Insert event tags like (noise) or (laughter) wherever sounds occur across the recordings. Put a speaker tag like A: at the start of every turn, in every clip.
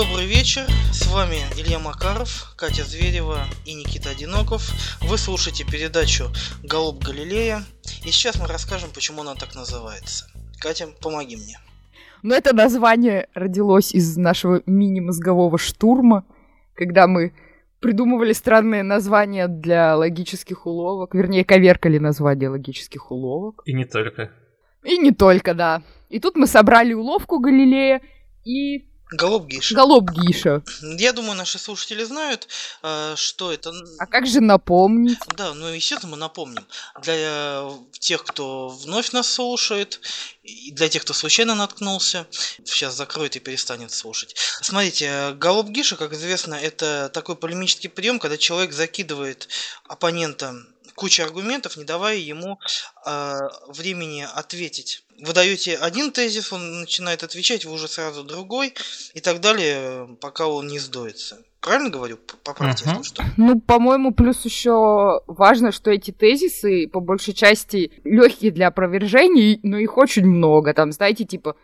A: Добрый вечер, с вами Илья Макаров, Катя Зверева и Никита Одиноков. Вы слушаете передачу «Голуб Галилея», и сейчас мы расскажем, почему она так называется. Катя, помоги мне.
B: Ну, это название родилось из нашего мини-мозгового штурма, когда мы придумывали странные названия для логических уловок, вернее, коверкали названия логических уловок.
C: И не только.
B: И не только, да. И тут мы собрали уловку Галилея и
A: Голуб Гиша.
B: Голуб Гиша.
A: Я думаю, наши слушатели знают, э, что это.
B: А как же напомнить?
A: Да, ну, естественно, мы напомним. Для э, тех, кто вновь нас слушает, и для тех, кто случайно наткнулся, сейчас закроет и перестанет слушать. Смотрите, голуб Гиша, как известно, это такой полемический прием, когда человек закидывает оппонента куча аргументов, не давая ему э, времени ответить. Вы даете один тезис, он начинает отвечать, вы уже сразу другой, и так далее, пока он не сдуется. Правильно говорю? Поправьте,
B: uh-huh. что. Ну, по-моему, плюс еще важно, что эти тезисы, по большей части, легкие для опровержений, но их очень много. Там, знаете, типа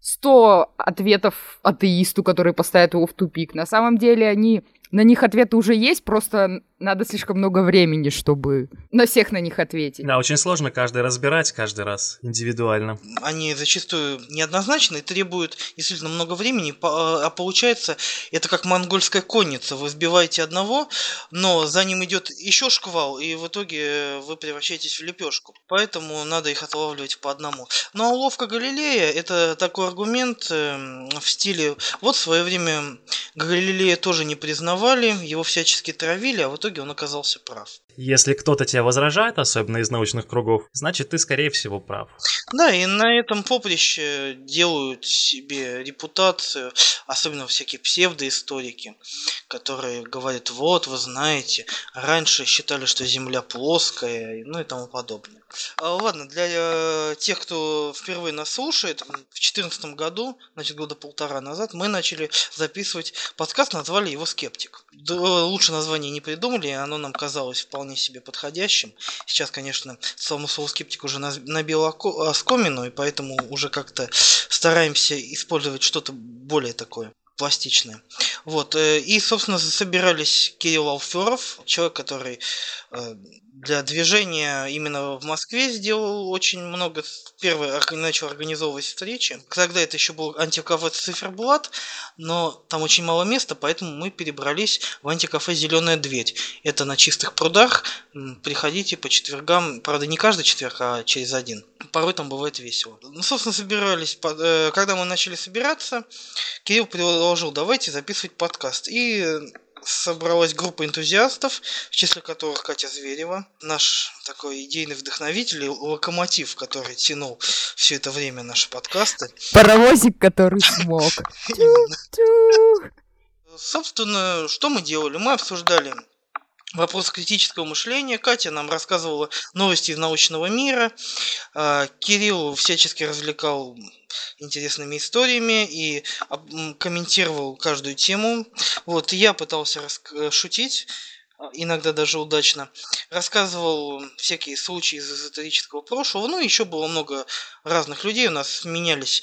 B: 100 ответов атеисту, который поставит его в тупик. На самом деле они на них ответы уже есть, просто надо слишком много времени, чтобы на всех на них ответить.
C: Да, очень сложно каждый разбирать каждый раз индивидуально.
A: Они зачастую неоднозначны и требуют действительно много времени, а получается это как монгольская конница. Вы сбиваете одного, но за ним идет еще шквал, и в итоге вы превращаетесь в лепешку. Поэтому надо их отлавливать по одному. Ну а уловка Галилея это такой аргумент эм, в стиле вот в свое время Галилея тоже не признавал критиковали, его всячески травили, а в итоге он оказался прав.
C: Если кто-то тебя возражает, особенно из научных кругов, значит ты, скорее всего, прав.
A: Да, и на этом поприще делают себе репутацию, особенно всякие псевдоисторики, которые говорят, вот, вы знаете, раньше считали, что Земля плоская, ну и тому подобное. А, ладно, для э, тех, кто впервые нас слушает, в 2014 году, значит, года полтора назад, мы начали записывать подкаст, назвали его «Скептик». Да, лучше название не придумали, оно нам казалось вполне себе подходящим. Сейчас, конечно, слово «скептик» уже набил оскомину, и поэтому уже как-то стараемся использовать что-то более такое пластичное. Вот. Э, и, собственно, собирались Кирилл Алферов, человек, который э, для движения именно в Москве сделал очень много. Первый начал организовывать встречи. Тогда это еще был антикафе Циферблат, но там очень мало места, поэтому мы перебрались в антикафе Зеленая дверь. Это на чистых прудах. Приходите по четвергам, правда не каждый четверг, а через один. Порой там бывает весело. Ну, собственно, собирались. Э, когда мы начали собираться, Кирилл предложил, давайте записывать подкаст. И собралась группа энтузиастов, в числе которых Катя Зверева, наш такой идейный вдохновитель, локомотив, который тянул все это время наши подкасты.
B: Паровозик, который смог. (laughs)
A: Собственно, что мы делали? Мы обсуждали вопрос критического мышления. Катя нам рассказывала новости из научного мира. А, Кирилл всячески развлекал интересными историями и комментировал каждую тему. Вот, я пытался шутить, а, иногда даже удачно, рассказывал всякие случаи из эзотерического прошлого, ну, еще было много разных людей, у нас менялись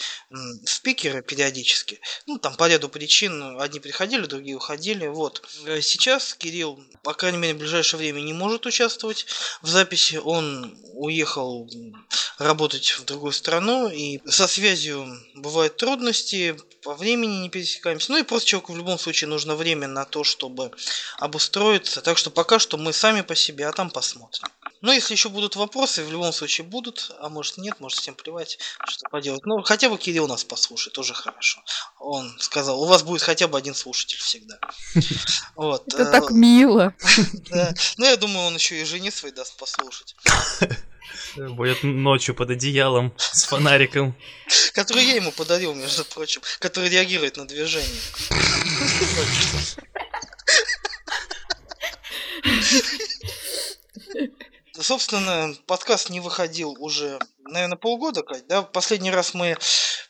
A: спикеры периодически, ну, там по ряду причин, одни приходили, другие уходили, вот. Э, сейчас Кирилл, по крайней мере, в ближайшее время не может участвовать в записи, он уехал работать в другую страну, и со связью бывают трудности, по времени не пересекаемся. Ну и просто человеку в любом случае нужно время на то, чтобы обустроиться. Так что пока что мы сами по себе, а там посмотрим. Но если еще будут вопросы, в любом случае будут, а может нет, может всем плевать, что поделать. Ну, хотя бы Кирилл нас послушает, тоже хорошо. Он сказал, у вас будет хотя бы один слушатель всегда. (laughs)
B: Вот. Это так э, мило. (laughs)
A: Ну, я думаю, он еще и жене своей даст послушать. (laughs)
C: Будет ночью под одеялом с фонариком.
A: Который я ему подарил, между прочим. Который реагирует на движение. Собственно, подкаст не выходил уже, наверное, полгода, Кать, да? Последний раз мы,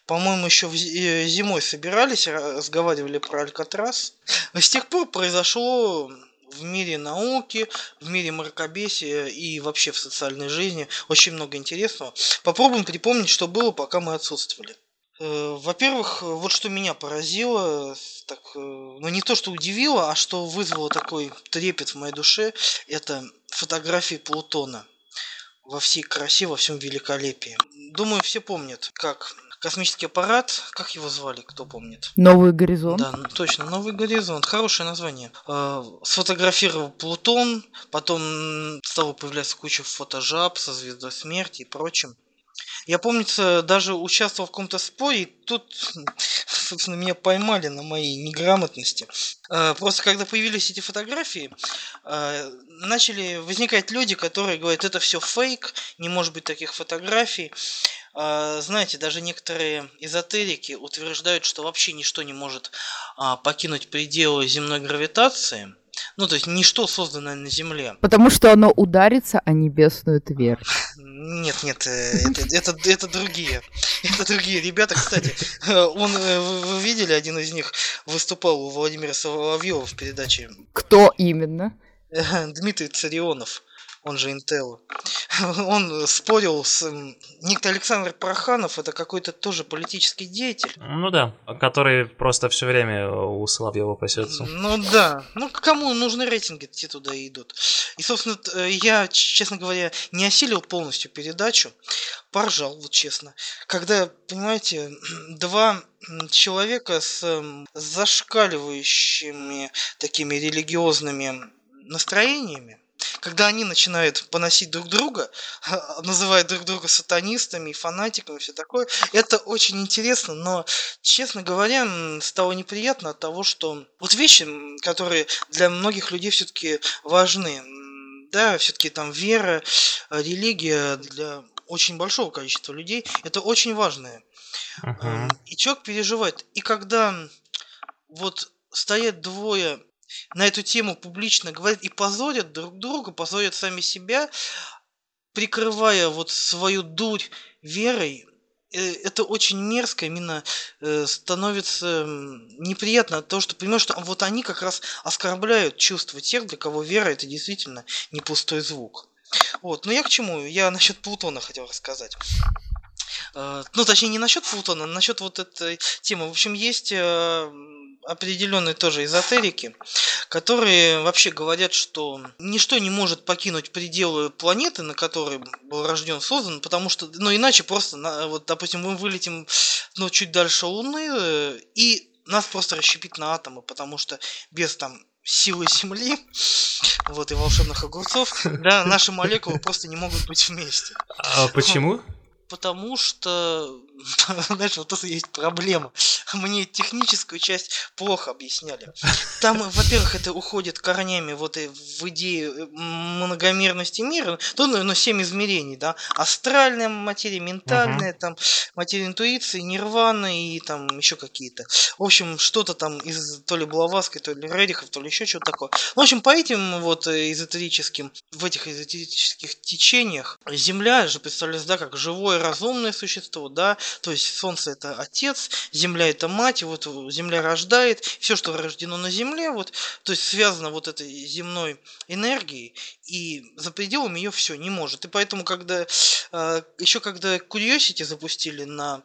A: по-моему, еще э, зимой собирались, разговаривали про Алькатрас. С тех пор произошло в мире науки, в мире мракобесия и вообще в социальной жизни очень много интересного. Попробуем припомнить, что было, пока мы отсутствовали. Э, во-первых, вот что меня поразило, так, э, ну не то, что удивило, а что вызвало такой трепет в моей душе, это фотографии Плутона во всей красе, во всем великолепии. Думаю, все помнят, как космический аппарат, как его звали, кто помнит?
B: Новый горизонт.
A: Да, точно, Новый горизонт. Хорошее название. Э, сфотографировал Плутон, потом стало появляться куча фотожаб со звездой смерти и прочим. Я, помнится, даже участвовал в каком-то споре, и тут, (laughs) собственно, меня поймали на моей неграмотности. Э, просто когда появились эти фотографии, э, начали возникать люди, которые говорят, это все фейк, не может быть таких фотографий. Э, знаете, даже некоторые эзотерики утверждают, что вообще ничто не может а, покинуть пределы земной гравитации – ну, то есть ничто созданное на Земле.
B: Потому что оно ударится о небесную твердь. (laughs)
A: Нет, нет, э, это, это, это другие. Это другие ребята, кстати. Э, он, э, вы видели, один из них выступал у Владимира Соловьева в передаче.
B: Кто именно?
A: Дмитрий Царионов он же Intel, (laughs) он спорил с... Некто Александр Проханов, это какой-то тоже политический деятель.
C: Ну да, который просто все время у Соловьева пасется.
A: Ну да, ну кому нужны рейтинги, те туда и идут. И, собственно, я, честно говоря, не осилил полностью передачу, поржал, вот честно. Когда, понимаете, (clears throat) два человека с зашкаливающими такими религиозными настроениями, когда они начинают поносить друг друга, (laughs) называют друг друга сатанистами, фанатиками, все такое, это очень интересно, но, честно говоря, стало неприятно от того, что вот вещи, которые для многих людей все-таки важны, да, все-таки там вера, религия для очень большого количества людей, это очень важное. Uh-huh. И человек переживает. И когда вот стоят двое на эту тему публично говорят и позорят друг друга, позорят сами себя, прикрывая вот свою дурь верой, э, это очень мерзко, именно э, становится неприятно от того, что понимаешь, что вот они как раз оскорбляют чувства тех, для кого вера это действительно не пустой звук. Вот, но я к чему? Я насчет Плутона хотел рассказать. Э, ну, точнее, не насчет Плутона, а насчет вот этой темы. В общем, есть определенные тоже эзотерики, которые вообще говорят, что ничто не может покинуть пределы планеты, на которой был рожден, создан, потому что, ну, иначе просто, вот, допустим, мы вылетим, ну, чуть дальше Луны, и нас просто расщепит на атомы, потому что без там силы Земли, вот, и волшебных огурцов, да, наши молекулы просто не могут быть вместе.
C: А почему?
A: Потому что (laughs) знаешь, вот тут есть проблема. Мне техническую часть плохо объясняли. Там, во-первых, это уходит корнями вот и в идею э, многомерности мира. То, ну, ну, семь измерений, да. Астральная материя, ментальная, uh-huh. там, материя интуиции, нирвана и там еще какие-то. В общем, что-то там из то ли Блаватской, то ли Редихов, то ли еще что-то такое. В общем, по этим вот э, эзотерическим, в этих эзотерических течениях Земля же представляется, да, как живое разумное существо, да, то есть Солнце это отец, Земля это мать, вот Земля рождает, все, что рождено на Земле, вот, то есть связано вот этой земной энергией, и за пределами ее все не может. И поэтому, когда э, еще когда Curiosity запустили на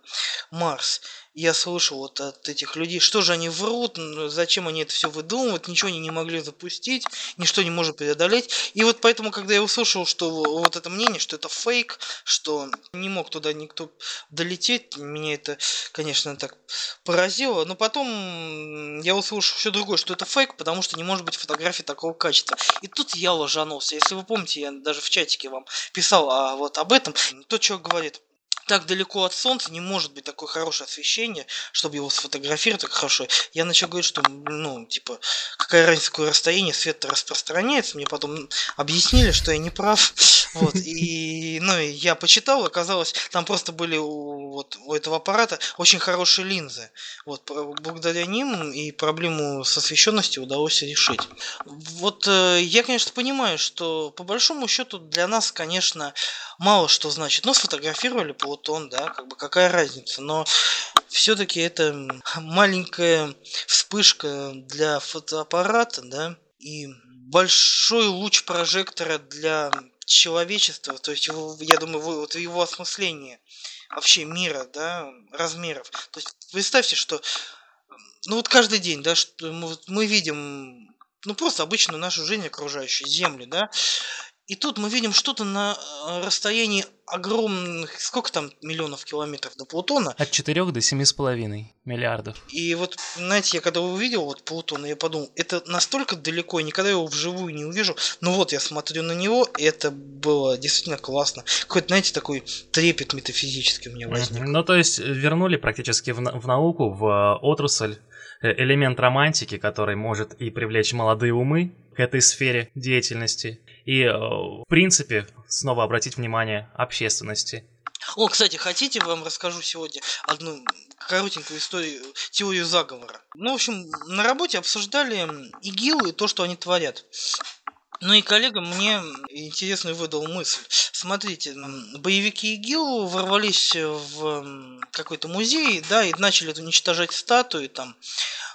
A: Марс, я слышал вот от этих людей, что же они врут, зачем они это все выдумывают, ничего они не могли запустить, ничто не может преодолеть. И вот поэтому, когда я услышал, что вот это мнение, что это фейк, что не мог туда никто долететь, меня это, конечно, так поразило. Но потом я услышал все другое, что это фейк, потому что не может быть фотографии такого качества. И тут я ложанулся. Если вы помните, я даже в чатике вам писал а, вот об этом. То, что говорит так далеко от солнца не может быть такое хорошее освещение, чтобы его сфотографировать так хорошо. Я начал говорить, что, ну, типа, какая разница, какое расстояние свет распространяется. Мне потом объяснили, что я не прав. (laughs) Вот, и, ну, я почитал, оказалось, там просто были у, вот, у этого аппарата очень хорошие линзы. Вот, благодаря ним и проблему с освещенностью удалось решить. Вот, э, я, конечно, понимаю, что по большому счету для нас, конечно, мало что значит. Ну, сфотографировали Плутон, да, как бы какая разница. Но все-таки это маленькая вспышка для фотоаппарата, да, и большой луч прожектора для человечества, то есть, его, я думаю, вот его осмысление вообще мира, да, размеров. То есть представьте, что ну вот каждый день, да, что мы, мы видим, ну просто обычную нашу жизнь окружающую, Землю, да, и тут мы видим что-то на э, расстоянии огромных, сколько там миллионов километров до Плутона.
C: От 4 до 7,5 миллиардов.
A: И вот, знаете, я когда увидел вот Плутон, я подумал, это настолько далеко, я никогда его вживую не увижу. Но вот я смотрю на него, и это было действительно классно. Какой-то, знаете, такой трепет метафизический у меня возник.
C: Ну, то есть вернули практически в, в науку, в э, отрасль э, элемент романтики, который может и привлечь молодые умы к этой сфере деятельности, и, э, в принципе, снова обратить внимание общественности.
A: О, кстати, хотите, вам расскажу сегодня одну коротенькую историю, теорию заговора. Ну, в общем, на работе обсуждали ИГИЛ и то, что они творят. Ну и коллега мне интересную выдал мысль. Смотрите, боевики ИГИЛ ворвались в какой-то музей, да, и начали уничтожать статуи там,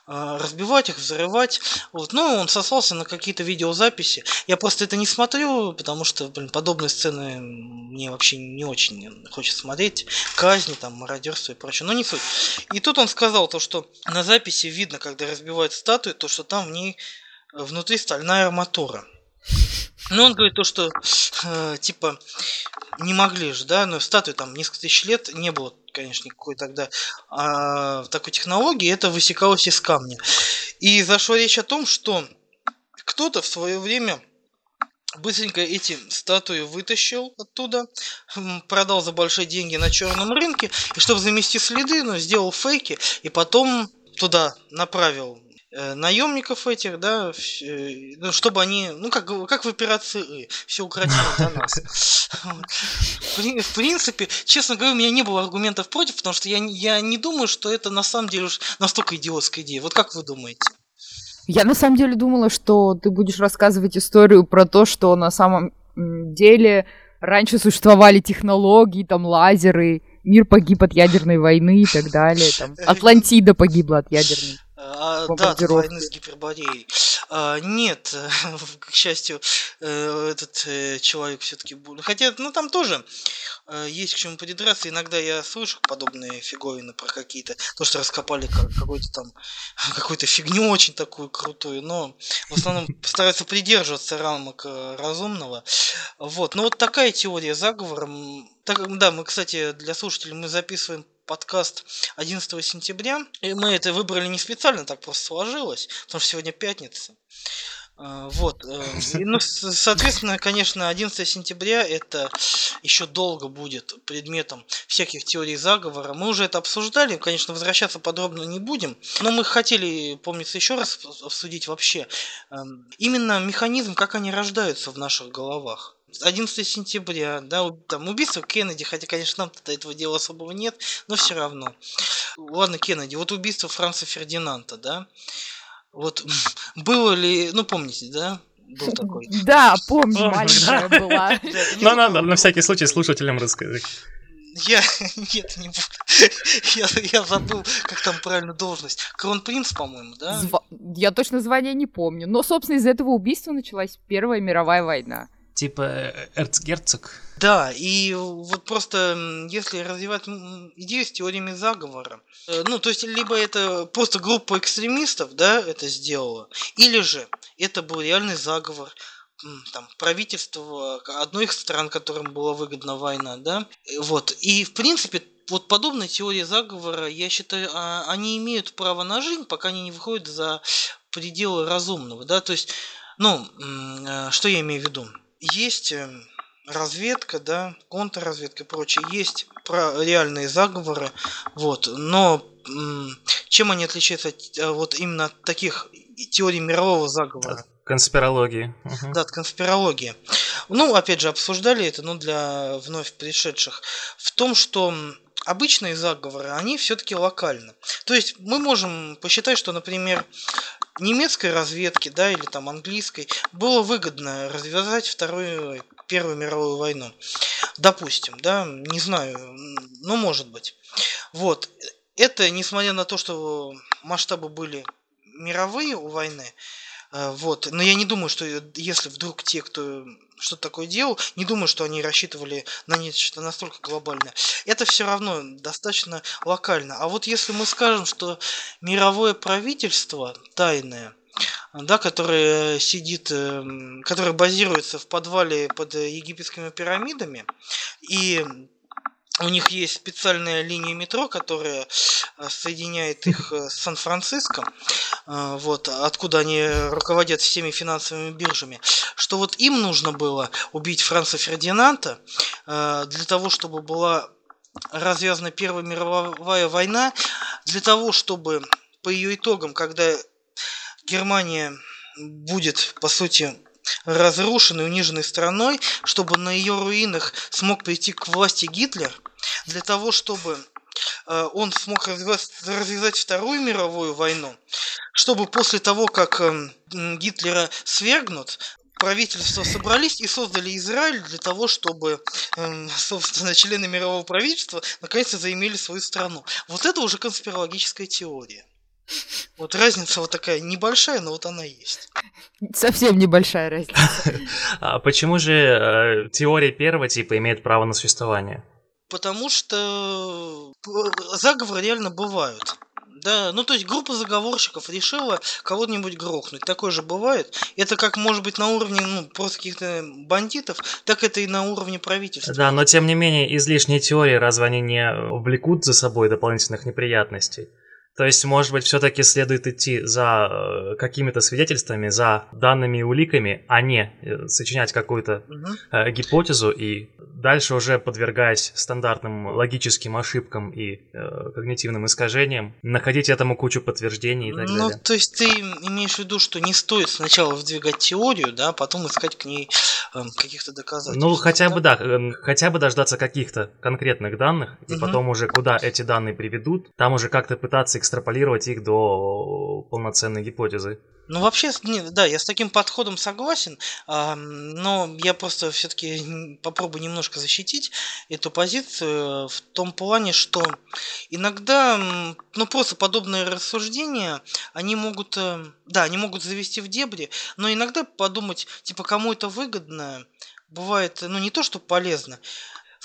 A: разбивать их, взрывать. Вот. Ну, он сослался на какие-то видеозаписи. Я просто это не смотрю, потому что, блин, подобные сцены мне вообще не очень хочется смотреть. Казни, там, мародерство и прочее. Но не суть. И тут он сказал то, что на записи видно, когда разбивают статую, то, что там в ней э, внутри стальная арматура. Ну, он говорит то, что э, типа не могли же, да, но статуи там несколько тысяч лет не было конечно, никакой тогда а, такой технологии, это высекалось из камня. И зашла речь о том, что кто-то в свое время быстренько эти статуи вытащил оттуда, продал за большие деньги на черном рынке, и чтобы замести следы, ну, сделал фейки, и потом туда направил наемников этих, да, э, ну, чтобы они, ну, как, как в операции все укротили до нас. (laughs) В принципе, честно говоря, у меня не было аргументов против, потому что я, я не думаю, что это на самом деле уж настолько идиотская идея. Вот как вы думаете?
B: Я на самом деле думала, что ты будешь рассказывать историю про то, что на самом деле раньше существовали технологии, там лазеры, мир погиб от ядерной войны и так далее. Там, (laughs) Атлантида погибла от ядерной.
A: А, да, от войны с гипербореей. А, нет, (laughs) к счастью, э, этот э, человек все-таки был. Хотя, ну там тоже э, есть к чему придраться. Иногда я слышу подобные фиговины про какие-то, то, что раскопали какую-то там, (laughs) какую-то фигню очень такую крутую, но в основном стараются придерживаться рамок разумного. Вот, но вот такая теория заговора. Так, да, мы, кстати, для слушателей мы записываем подкаст 11 сентября. И мы это выбрали не специально, так просто сложилось, потому что сегодня пятница. А, вот. Э, и, ну, соответственно, конечно, 11 сентября это еще долго будет предметом всяких теорий заговора. Мы уже это обсуждали, конечно, возвращаться подробно не будем, но мы хотели, помнится, еще раз обсудить вообще эм, именно механизм, как они рождаются в наших головах. 11 сентября, да, там убийство Кеннеди, хотя, конечно, нам до этого дела особого нет, но все равно. Ладно, Кеннеди, вот убийство Франца Фердинанда, да, вот (laughs) было ли, ну помните, да, был такой.
B: Да, (laughs) помню, маленькая была.
C: Ну, надо на всякий случай слушателям рассказать.
A: Я (laughs) нет, не буду. Я, я забыл, как там правильно должность. Кронпринц, по-моему, да? Зва...
B: Я точно звание не помню. Но, собственно, из этого убийства началась Первая мировая война.
C: Типа э, эрцгерцог.
A: Да, и вот просто если развивать идею с теориями заговора, э, ну, то есть, либо это просто группа экстремистов, да, это сделала, или же это был реальный заговор, там, правительство одной из стран, которым была выгодна война, да, вот, и, в принципе, вот подобные теории заговора, я считаю, а, они имеют право на жизнь, пока они не выходят за пределы разумного, да, то есть, ну, э, что я имею в виду? Есть эм, разведка, да, контрразведка и прочее, есть про реальные заговоры, вот, но чем они отличаются от э, вот именно от таких теорий мирового заговора?
C: Конспирологии.
A: Угу. Да, от конспирологии. Ну, опять же, обсуждали это, но для вновь пришедших. В том, что обычные заговоры, они все-таки локальны. То есть мы можем посчитать, что, например, немецкой разведке, да, или там английской, было выгодно развязать вторую, Первую мировую войну. Допустим, да, не знаю, но может быть. Вот. Это, несмотря на то, что масштабы были мировые у войны, Э, вот. Но я не думаю, что если вдруг те, кто что-то такое делал, не думаю, что они рассчитывали на нечто настолько глобальное. Это все равно достаточно локально. А вот если мы скажем, что мировое правительство тайное, да, которое сидит, эм, которое базируется в подвале под египетскими пирамидами, и у них есть специальная линия метро, которая э, соединяет их э, с Сан-Франциско, э, вот, откуда они руководят всеми финансовыми биржами, что вот им нужно было убить Франца Фердинанда для того, чтобы была развязана Первая мировая война, для того, чтобы по ее итогам, когда Германия будет, по сути, разрушенной, униженной страной, чтобы на ее руинах смог прийти к власти Гитлер, для того, чтобы э, он смог развязать, развязать Вторую мировую войну, чтобы после того, как э, Гитлера свергнут, правительства собрались и создали Израиль для того, чтобы, э, (laughs) собственно, члены мирового правительства наконец-то заимели свою страну. Вот это уже конспирологическая теория. Вот разница вот такая небольшая, но вот она есть.
B: Совсем небольшая разница. (laughs)
C: А почему же э, теория первого типа имеет право на существование?
A: Потому что э, заговоры реально бывают. Да, ну то есть группа заговорщиков решила кого-нибудь грохнуть. Такое же бывает. Это как может быть на уровне ну, просто каких-то бандитов, так это и на уровне правительства.
C: Да, но тем не менее излишние теории разве они не влекут за собой дополнительных неприятностей? То есть, может быть, все-таки следует идти за э, какими-то свидетельствами, за данными и уликами, а не э, сочинять какую-то угу. гипотезу и дальше уже подвергаясь стандартным логическим ошибкам и э, когнитивным искажениям, находить этому кучу подтверждений и так
A: ну,
C: далее.
A: Ну, то есть ты имеешь в виду, что не стоит сначала выдвигать теорию, да, а потом искать к ней э, каких-то доказательств.
C: Ну, хотя бы да, э, хотя бы дождаться каких-то конкретных данных, и угу. потом уже куда эти данные приведут, там уже как-то пытаться экстраполировать их до полноценной гипотезы.
A: Ну, вообще, да, я с таким подходом согласен, но я просто все-таки попробую немножко защитить эту позицию в том плане, что иногда, ну, просто подобные рассуждения, они могут, э, да, они могут завести в дебри, но иногда подумать, типа, кому это выгодно, бывает, ну, не то, что полезно,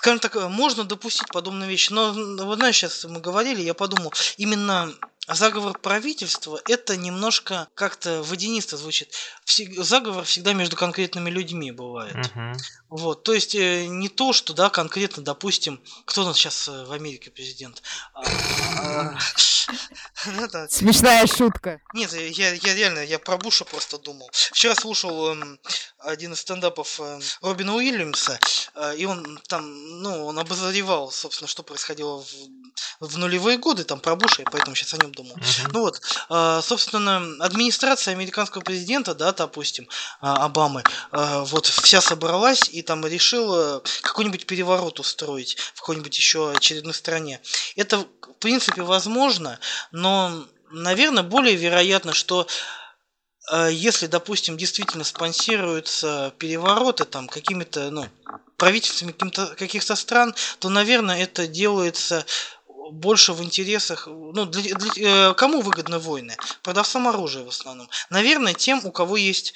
A: скажем так, можно допустить подобные вещи. Но, вот знаешь, сейчас мы говорили, я подумал, именно заговор правительства это немножко как-то водянисто звучит. Заговор всегда между конкретными людьми бывает. Uh-huh. Вот, то есть э, не то, что, да, конкретно, допустим, кто у нас сейчас э, в Америке президент? А, а, (laughs)
B: Смешная шутка.
A: Нет, я, я реально, я про Буша просто думал. Вчера слушал эм, один из стендапов э, Робина Уильямса, э, и он там, ну, он обозревал, собственно, что происходило в, в нулевые годы, там, про Буша, я поэтому сейчас о нем думал. Uh-huh. Ну вот, э, собственно, администрация американского президента, да, допустим, э, Обамы, э, вот вся собралась и там решила какой-нибудь переворот устроить в какой-нибудь еще очередной стране. Это, в принципе, возможно, но, наверное, более вероятно, что если, допустим, действительно спонсируются перевороты там какими-то, ну, правительствами каких-то стран, то, наверное, это делается больше в интересах, ну, для, для, э, кому выгодны войны? Продавцам оружия в основном. Наверное, тем, у кого есть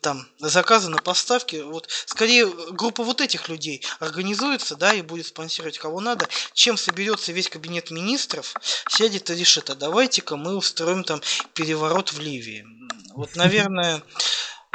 A: там заказы на поставки, вот скорее группа вот этих людей организуется, да, и будет спонсировать кого надо, чем соберется весь кабинет министров, сядет и решит, а давайте-ка мы устроим там переворот в Ливии. Вот, наверное,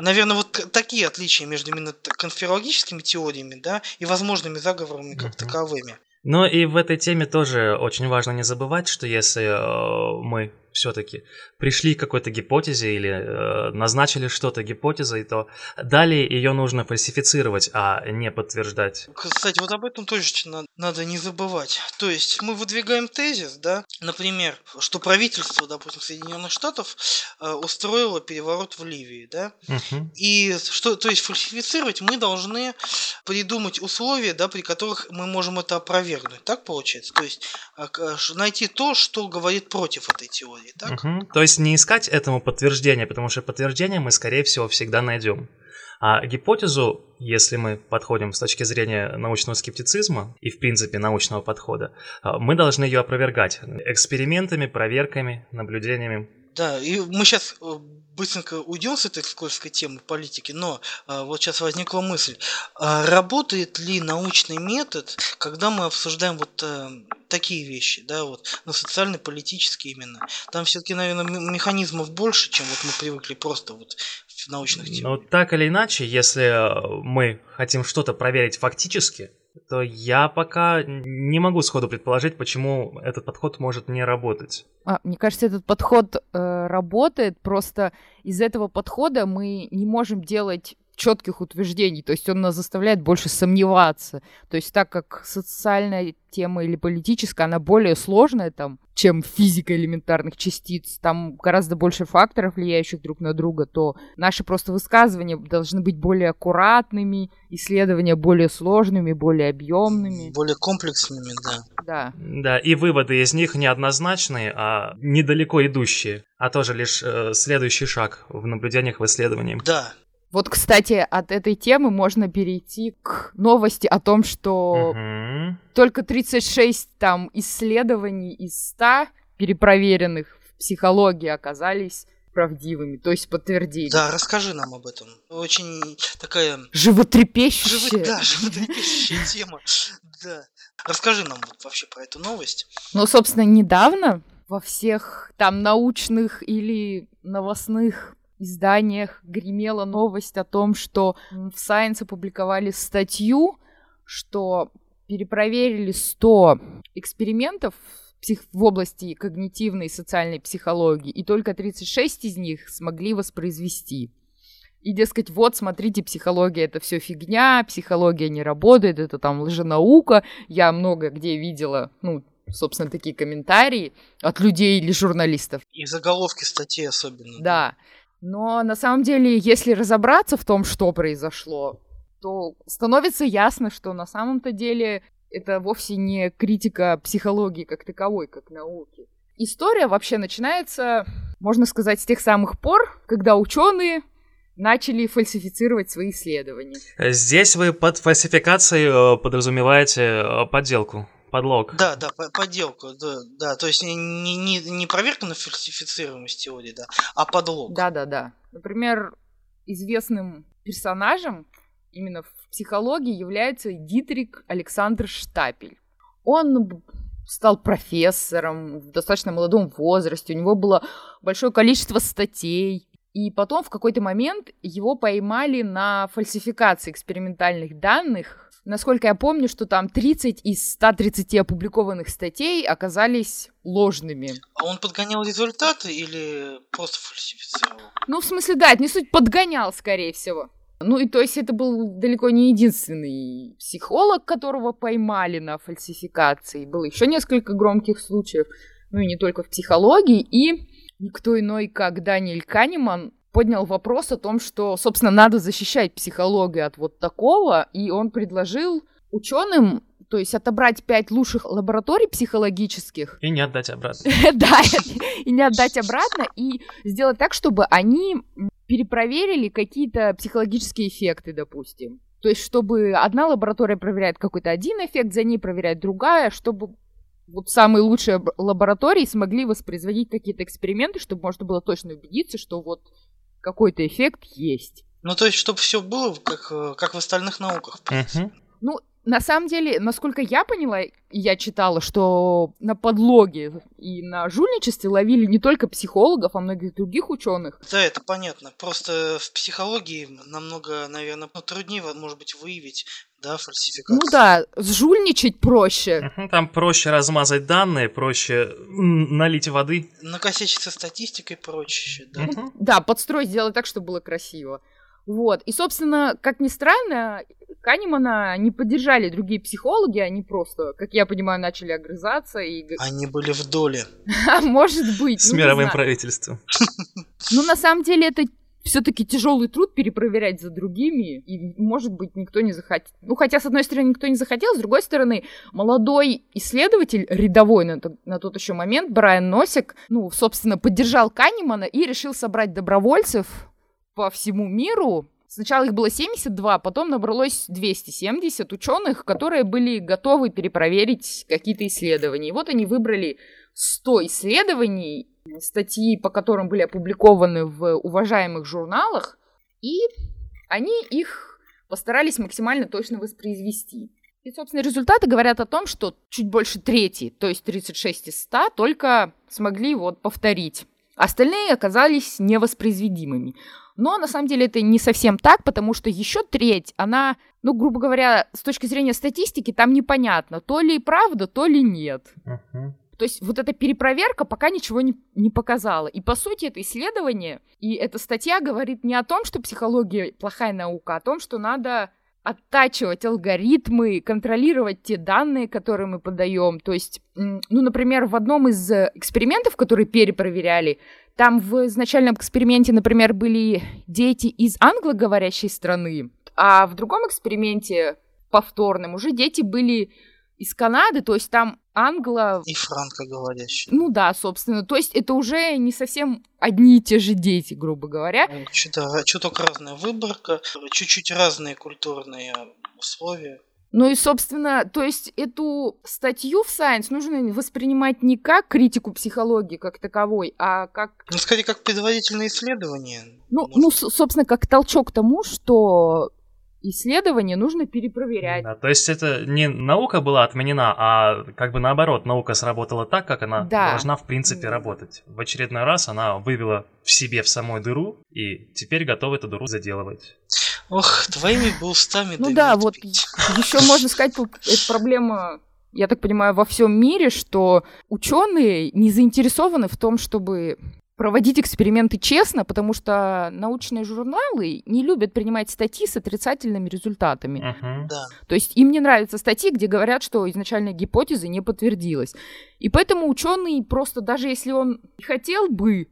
A: Наверное, вот такие отличия между именно конспирологическими теориями, да, и возможными заговорами как таковыми.
C: Но и в этой теме тоже очень важно не забывать, что если э, мы все-таки пришли к какой-то гипотезе или э, назначили что-то гипотезой, то далее ее нужно фальсифицировать, а не подтверждать.
A: Кстати, вот об этом точно надо не забывать. То есть мы выдвигаем тезис, да, например, что правительство, допустим, Соединенных Штатов э, устроило переворот в Ливии, да, угу. и что, то есть фальсифицировать мы должны придумать условия, да, при которых мы можем это опровергнуть. Так получается? То есть э, найти то, что говорит против этой теории теории, так?
C: Угу. То есть не искать этому подтверждения, потому что подтверждение мы, скорее всего, всегда найдем. А гипотезу, если мы подходим с точки зрения научного скептицизма и, в принципе, научного подхода, а, мы должны ее опровергать экспериментами, проверками, наблюдениями
A: Да, и мы сейчас э, быстренько уйдем с этой скользкой темы политики, но а, вот сейчас возникла мысль, а работает ли научный метод, когда мы обсуждаем вот а, такие вещи, да, вот, ну, социально-политические именно. Там все-таки, наверное, механизмов больше, чем вот мы привыкли просто вот в научных темах.
C: Ну, так или иначе, если э, мы хотим что-то проверить фактически, то я пока не могу сходу предположить, почему этот подход может не работать.
B: А, мне кажется, этот подход э, работает, просто из этого подхода мы не можем делать четких утверждений, то есть он нас заставляет больше сомневаться. То есть так как социальная тема или политическая, она более сложная там, чем физика элементарных частиц, там гораздо больше факторов, влияющих друг на друга, то наши просто высказывания должны быть более аккуратными, исследования более сложными, более объемными.
A: Более комплексными, да.
B: Да.
C: Да, и выводы из них неоднозначные, а недалеко идущие, а тоже лишь э, следующий шаг в наблюдениях в исследовании.
A: Да,
B: вот, кстати, от этой темы можно перейти к новости о том, что
C: Мгм.
B: только 36 там исследований из 100 перепроверенных в психологии оказались правдивыми, то есть подтвердили.
A: да, расскажи нам об этом. Очень такая
B: Животрепещущая.
A: живо- да, животрепещущая тема. Да. Расскажи нам вот вообще про эту новость.
B: Ну, собственно, недавно во всех там научных или новостных изданиях гремела новость о том, что в Science опубликовали статью, что перепроверили 100 экспериментов в псих- в области когнитивной и социальной психологии, и только 36 из них смогли воспроизвести. И, дескать, вот, смотрите, психология это все фигня, психология не работает, это там лженаука. Я много где видела, ну, собственно, такие комментарии от людей или журналистов.
A: И заголовки статей особенно.
B: Да. Но на самом деле, если разобраться в том, что произошло, то становится ясно, что на самом-то деле это вовсе не критика психологии как таковой, как науки. История вообще начинается, можно сказать, с тех самых пор, когда ученые начали фальсифицировать свои исследования.
C: Здесь вы под фальсификацией э, подразумеваете э, подделку, подлог.
A: Да, да, по- подделку, да, да, то есть не, не, не- проверка на фальсифицируемость теории, да, а подлог.
B: Да-да-да. Например, известным персонажем именно в психологии является Дитрик Александр Штапель. Он стал профессором в достаточно молодом возрасте, у него было большое количество статей, и потом в какой-то момент его поймали на фальсификации экспериментальных данных. Насколько я помню, что там 30 из 130 опубликованных статей оказались ложными.
A: А он подгонял результаты или просто фальсифицировал?
B: Ну, в смысле, да, это не суть подгонял, скорее всего. Ну, и то есть это был далеко не единственный психолог, которого поймали на фальсификации. Было еще несколько громких случаев, ну и не только в психологии. И никто иной, как Даниэль Канеман, поднял вопрос о том, что, собственно, надо защищать психологию от вот такого, и он предложил ученым, то есть отобрать пять лучших лабораторий психологических,
C: И не отдать обратно. (laughs)
B: да, и не отдать обратно, и сделать так, чтобы они перепроверили какие-то психологические эффекты, допустим. То есть, чтобы одна лаборатория проверяет какой-то один эффект, за ней проверяет другая, чтобы вот самые лучшие лаборатории смогли воспроизводить какие-то эксперименты, чтобы можно было точно убедиться, что вот какой-то эффект есть.
A: Ну, то есть, чтобы все было как, э, как в остальных науках. в принципе.
C: Мгм.
B: Ну, на самом деле, насколько я поняла, и я читала, что на подлоге и на жульничестве ловили не только психологов, а многих других ученых.
A: Да, это понятно. Просто в психологии намного, наверное, труднее, может быть, выявить, да, фальсификацию.
B: Ну да, сжульничать проще.
C: Там проще размазать данные, проще налить воды.
A: Накосячить со статистикой и прочее, да.
C: Мгм.
B: Да, подстроить, сделать так, чтобы было красиво. Вот. И, собственно, как ни странно, Канемана не поддержали другие психологи, они просто, как я понимаю, начали огрызаться и...
A: Они были в доле. (laughs)
B: Может быть,
C: С
B: ну, не
C: мировым правительством.
B: Ну, на самом деле, это все-таки тяжелый труд перепроверять за другими, и, может быть, никто не захотел. Ну, хотя, с одной стороны, никто не захотел, с другой стороны, молодой исследователь, рядовой на, тот- на тот еще момент, Брайан Носик, ну, собственно, поддержал Канемана и решил собрать добровольцев по всему миру. Сначала их было 72, потом набралось 270 ученых, которые были готовы перепроверить какие-то исследования. И вот они выбрали 100 исследований, статьи, по которым были опубликованы в уважаемых журналах, и они их постарались максимально точно воспроизвести. И, собственно, результаты говорят о том, что чуть больше трети, то есть 36 из 100, только смогли вот повторить. Остальные оказались невоспроизведимыми. Но на самом деле это не совсем так, потому что еще треть, она, ну, грубо говоря, с точки зрения статистики, там непонятно, то ли правда, то ли нет. Uh-huh. То есть вот эта перепроверка пока ничего не, не показала. И по сути это исследование, и эта статья говорит не о том, что психология плохая наука, а о том, что надо оттачивать алгоритмы, контролировать те данные, которые мы подаем. То есть, ну, например, в одном из э, экспериментов, которые перепроверяли, там в изначальном эксперименте, например, были дети из англоговорящей страны, а в другом эксперименте повторном уже дети были из Канады, то есть там англо...
A: И франкоговорящие.
B: Ну да, собственно. То есть это уже не совсем одни и те же дети, грубо говоря.
A: Ну, Что-то, чуток разная выборка, чуть-чуть разные культурные условия.
B: Ну и, собственно, то есть эту статью в Science нужно воспринимать не как критику психологии как таковой, а как...
A: Ну, скорее, как предварительное исследование.
B: Ну, ну, собственно, как толчок к тому, что исследования нужно перепроверять.
C: Да, то есть это не наука была отменена, а как бы наоборот, наука сработала так, как она да. должна в принципе работать. В очередной раз она вывела в себе в самой дыру и теперь готова эту дыру заделывать.
A: Ох, твоими бы устами
B: Ну да, вот еще можно сказать, это проблема я так понимаю, во всем мире, что ученые не заинтересованы в том, чтобы проводить эксперименты честно, потому что научные журналы не любят принимать статьи с отрицательными результатами.
A: Uh-huh. Да.
B: То есть им не нравятся статьи, где говорят, что изначальная гипотеза не подтвердилась. И поэтому ученый просто, даже если он хотел бы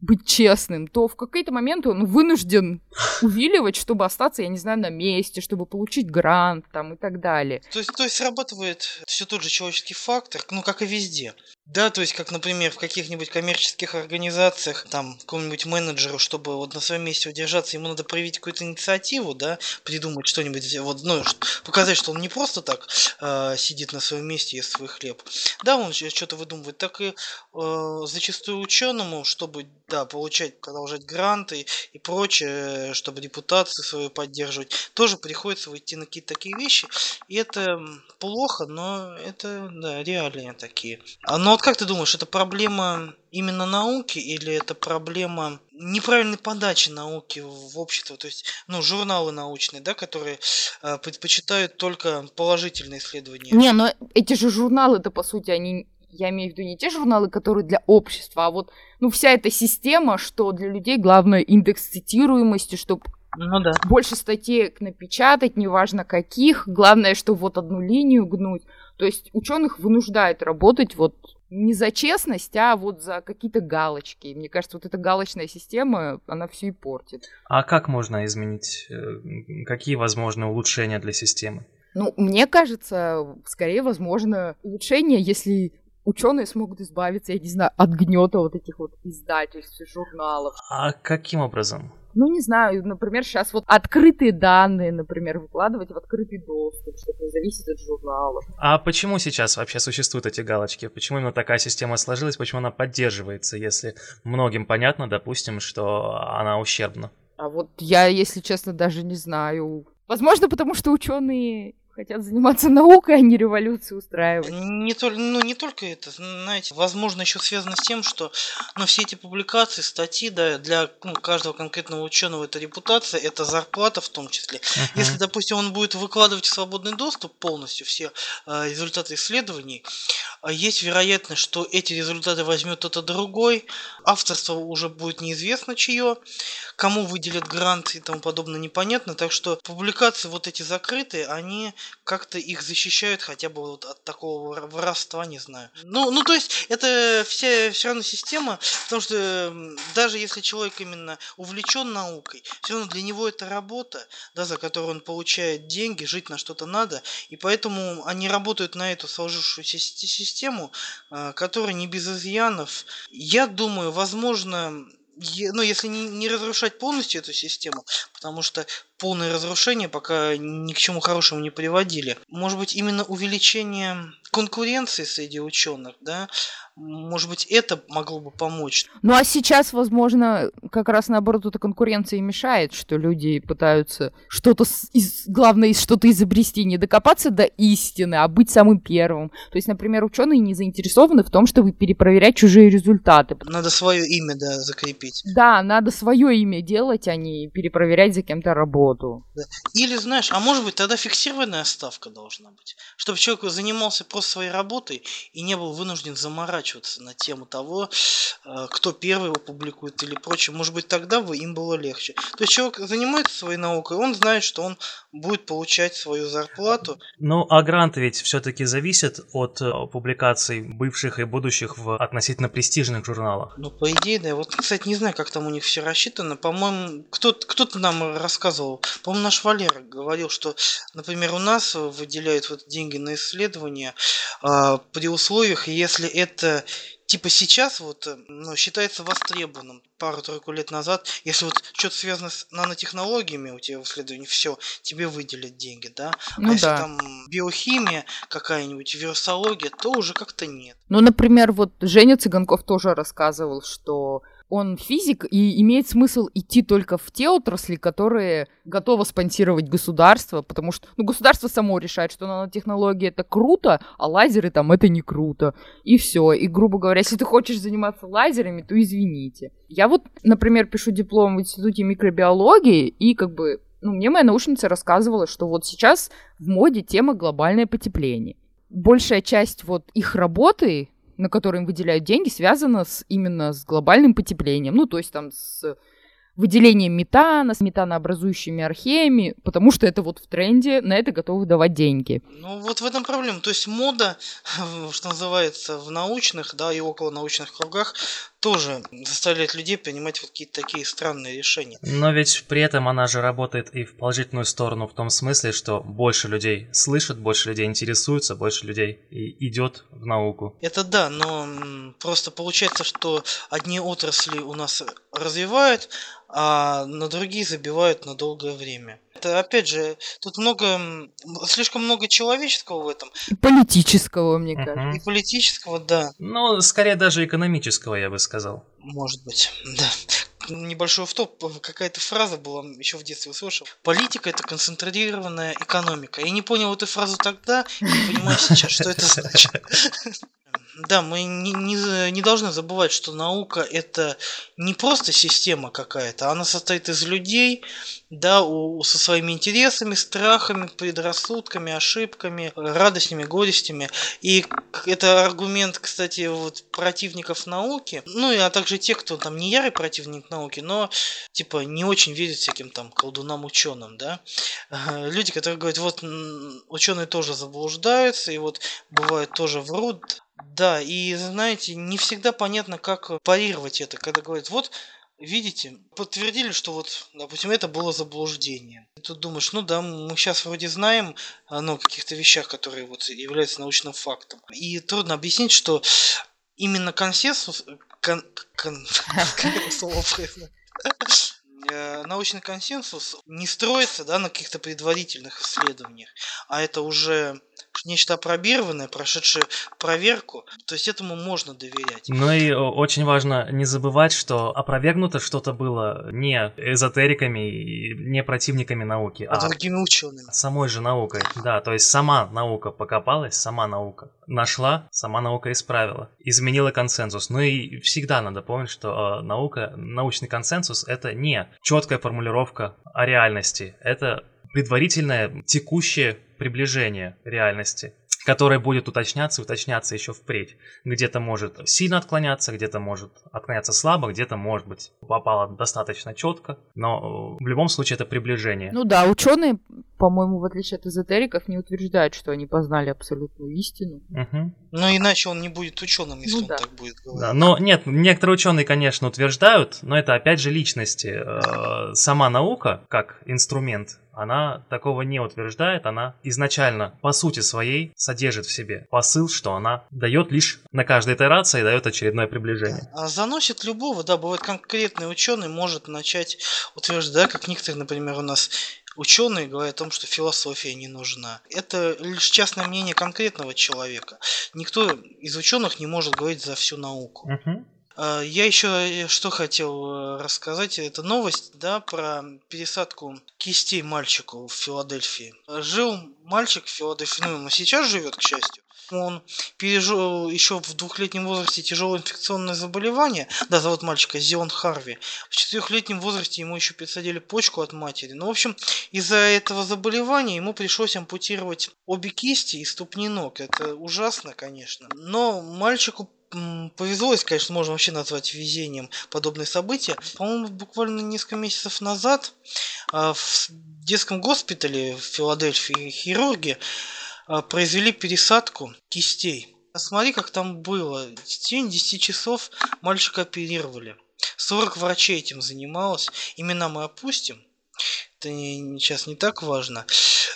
B: быть честным, то в какой-то момент он вынужден (laughs) увиливать, чтобы остаться, я не знаю, на месте, чтобы получить грант там и так далее.
A: То есть, то есть срабатывает все тот же человеческий фактор, ну как и везде. Да, то есть, как, например, в каких-нибудь коммерческих организациях, там, какому-нибудь менеджеру, чтобы вот на своем месте удержаться, ему надо проявить какую-то инициативу, да, придумать что-нибудь, вот, ну, показать, что он не просто так э, сидит на своем месте ест свой хлеб. Да, он что-то выдумывает, так и э, зачастую ученому, чтобы, да, получать, продолжать гранты и прочее, чтобы репутацию свою поддерживать, тоже приходится выйти на какие-то такие вещи, и это плохо, но это, да, реалии такие. Оно вот как ты думаешь, это проблема именно науки или это проблема неправильной подачи науки в общество? То есть, ну, журналы научные, да, которые э, предпочитают только положительные исследования.
B: Не, но эти же журналы-то, по сути, они я имею в виду не те журналы, которые для общества, а вот, ну, вся эта система, что для людей главное индекс цитируемости, чтобы
A: ну, да.
B: больше статей напечатать, неважно каких, главное, что вот одну линию гнуть. То есть ученых вынуждает работать вот не за честность, а вот за какие-то галочки. Мне кажется, вот эта галочная система, она все и портит.
C: А как можно изменить? Э, какие возможны улучшения для системы?
B: Ну, мне кажется, скорее возможно улучшение, если ученые смогут избавиться, я не знаю, от гнета вот этих вот издательств, журналов.
C: А каким образом?
B: Ну, не знаю, например, сейчас вот открытые данные, например, выкладывать в открытый доступ, чтобы не зависеть от журналов.
C: А почему сейчас вообще существуют эти галочки? Почему именно такая система сложилась? Почему она поддерживается, если многим понятно, допустим, что она ущербна?
B: А вот я, если честно, даже не знаю. Возможно, потому что ученые хотят заниматься наукой, а не революцию устраивать.
A: Не, только, ну, не только это, знаете, возможно, еще связано с тем, что ну, все эти публикации, статьи, да, для ну, каждого конкретного ученого это репутация, это зарплата в том числе. Uh-huh. Если, допустим, он будет выкладывать в свободный доступ полностью все э, результаты исследований, э, есть вероятность, что эти результаты возьмет кто-то другой, авторство уже будет неизвестно чье, кому выделят грант и тому подобное непонятно, так что публикации вот эти закрытые, они как-то их защищают хотя бы вот от такого воровства, не знаю. Ну, ну то есть это вся все равно система, потому что даже если человек именно увлечен наукой, все равно для него это работа, да, за которую он получает деньги, жить на что-то надо, и поэтому они работают на эту сложившуюся систему, а, которая не без изъянов. Я думаю, возможно, ну, если не, не разрушать полностью эту систему, потому что полное разрушение, пока ни к чему хорошему не приводили. Может быть, именно увеличение конкуренции среди ученых, да, может быть, это могло бы помочь.
B: Ну а сейчас, возможно, как раз наоборот, эта конкуренция мешает, что люди пытаются что-то, из, главное, что-то изобрести, не докопаться до истины, а быть самым первым. То есть, например, ученые не заинтересованы в том, чтобы перепроверять чужие результаты.
A: Надо свое имя, да, закрепить.
B: Да, надо свое имя делать, а не перепроверять за кем-то работу.
A: Да. Или, знаешь, а может быть, тогда фиксированная ставка должна быть, чтобы человек занимался просто своей работой и не был вынужден заморачиваться заморачиваться на тему того, э, кто первый его публикует или прочее. Может быть, тогда бы им было легче. То есть человек занимается своей наукой, он знает, что он будет получать свою зарплату.
C: Ну, а гранты ведь все-таки зависят от э, публикаций бывших и будущих в относительно престижных журналах.
A: Ну, по идее, да. Вот, кстати, не знаю, как там у них все рассчитано. По-моему, кто-то, кто-то нам рассказывал. По-моему, наш Валера говорил, что, например, у нас выделяют вот деньги на исследования а, при условиях, если это типа сейчас вот э, ну, считается востребованным пару-тройку лет назад, если вот что-то связано с нанотехнологиями у тебя в исследовании, все, тебе выделят деньги, да? А ну, а если да. там биохимия какая-нибудь, вирусология, то уже как-то нет.
B: Ну, например, вот Женя Цыганков тоже рассказывал, что он физик, и имеет смысл идти только в те отрасли, которые готовы спонсировать государство, потому что ну, государство само решает, что нанотехнологии это круто, а лазеры там это не круто. И все. И, грубо говоря, если ты хочешь заниматься лазерами, то извините. Я вот, например, пишу диплом в Институте микробиологии, и как бы ну, мне моя научница рассказывала, что вот сейчас в моде тема глобальное потепление. Большая часть вот их работы на которые им выделяют деньги, связано с, именно с глобальным потеплением. Ну, то есть там с выделением метана, с метанообразующими археями, потому что это вот в тренде, на это готовы давать деньги.
A: Ну вот в этом проблема. То есть мода, (laughs) что называется, в научных, да, и около научных кругах тоже заставляет людей принимать вот какие-то такие странные решения.
C: Но ведь при этом она же работает и в положительную сторону в том смысле, что больше людей слышат, больше людей интересуются, больше людей и идет в науку.
A: Это да, но просто получается, что одни отрасли у нас развивают, а на другие забивают на долгое время. Это опять же, тут много, слишком много человеческого в этом.
B: И политического, мне uh-huh. кажется.
A: И политического, да.
C: Ну, скорее даже экономического, я бы сказал.
A: Может быть, да небольшой автоп, какая-то фраза была, еще в детстве услышал. Политика это концентрированная экономика. Я не понял эту фразу тогда, не понимаю сейчас, что это значит. Да, мы не, не, не должны забывать, что наука это не просто система какая-то, она состоит из людей, да, у, со своими интересами, страхами, предрассудками, ошибками, радостями, горестями. И это аргумент, кстати, вот противников науки, ну и а также тех, кто там не ярый противник науки, но типа не очень верит всяким там колдунам ученым, да. (laughs) Люди, которые говорят, вот ученые тоже заблуждаются, и вот бывает тоже врут, да, и знаете, не всегда понятно, как парировать это, когда говорят, вот, видите, подтвердили, что вот, допустим, это было заблуждение. И тут думаешь, ну да, мы сейчас вроде знаем ну, о каких-то вещах, которые вот являются научным фактом. И трудно объяснить, что именно консенсус, кон, кон, (laughs) слово э, научный консенсус не строится да, на каких-то предварительных исследованиях, а это уже нечто опробированное, прошедшее проверку, то есть этому можно доверять.
C: Ну и очень важно не забывать, что опровергнуто что-то было не эзотериками и не противниками науки,
A: а, а другими учеными.
C: Самой же наукой, да, то есть сама наука покопалась, сама наука нашла, сама наука исправила, изменила консенсус. Ну и всегда надо помнить, что э, наука, научный консенсус это не четкая формулировка о реальности, это предварительное текущее приближение реальности, которое будет уточняться и уточняться еще впредь. Где-то может сильно отклоняться, где-то может отклоняться слабо, где-то, может быть, попало достаточно четко, но в любом случае это приближение.
B: Ну да, ученые, по-моему, в отличие от эзотериков, не утверждают, что они познали абсолютную истину.
C: Угу.
A: Но иначе он не будет ученым, если ну, он да. так будет говорить.
C: Да, но нет, некоторые ученые, конечно, утверждают, но это опять же личности. Э, сама наука, как инструмент, она такого не утверждает, она изначально по сути своей содержит в себе посыл, что она дает лишь на каждой итерации дает очередное приближение.
A: А заносит любого, да, бывает конкретный ученый может начать утверждать, как некоторые, например, у нас ученые говорят о том, что философия не нужна. Это лишь частное мнение конкретного человека. Никто из ученых не может говорить за всю науку. А, Я еще э, что хотел э, рассказать, это новость, да, про пересадку кистей мальчику в Филадельфии. Жил мальчик в Филадельфии, ну, он сейчас живет, к счастью. Он пережил еще в двухлетнем возрасте тяжелое инфекционное заболевание. Да, зовут мальчика Зион Харви. В четырехлетнем возрасте ему еще пересадили почку от матери. Ну, в общем, из-за этого заболевания ему пришлось ампутировать обе кисти и ступни ног. Это ужасно, конечно. Но мальчику повезло, если, конечно, можно вообще назвать везением подобные события. По-моему, буквально несколько месяцев назад а, в детском госпитале в Филадельфии хирурги произвели пересадку кистей. Посмотри, как там было. В течение 10 часов мальчика оперировали. 40 врачей этим занималось. Имена мы опустим. Это не- сейчас не так важно.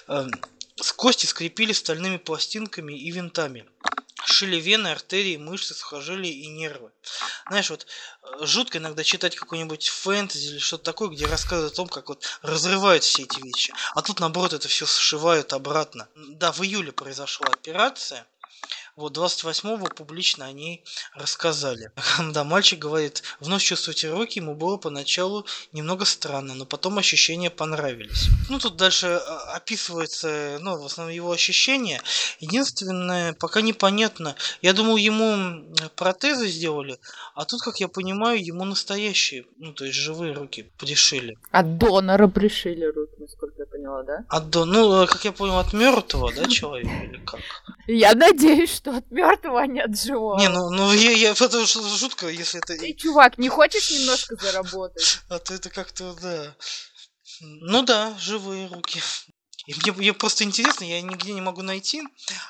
A: Эм, С кости скрепили стальными пластинками и винтами. Шили вены, артерии, мышцы, сухожилия и нервы. Знаешь, вот э, жутко иногда читать какой-нибудь фэнтези или что-то такое, где рассказывают о том, как вот разрывают все эти вещи. А тут, наоборот, это все сшивают обратно. Да, в июле произошла операция. Вот 28-го публично о ней рассказали. Да, мальчик говорит, вновь чувствовать руки ему было поначалу немного странно, но потом ощущения понравились. Ну, тут дальше а, описывается, ну, в основном его ощущения. Единственное, пока непонятно. Я думал, ему протезы сделали, а тут, как я понимаю, ему настоящие, ну, то есть живые руки пришили.
B: От донора пришили руки, насколько я поняла, да?
A: От, до- ну, э, как я понял, от мертвого, да, человека или как?
B: Я надеюсь, что от мертвого, а не от живого.
A: Не, ну, ну я, я, потому что жутко, если это...
B: Ты, чувак, не хочешь немножко заработать? (laughs)
A: А то это как-то, да. Ну да, живые руки. И мне, мне просто интересно, я нигде не могу найти,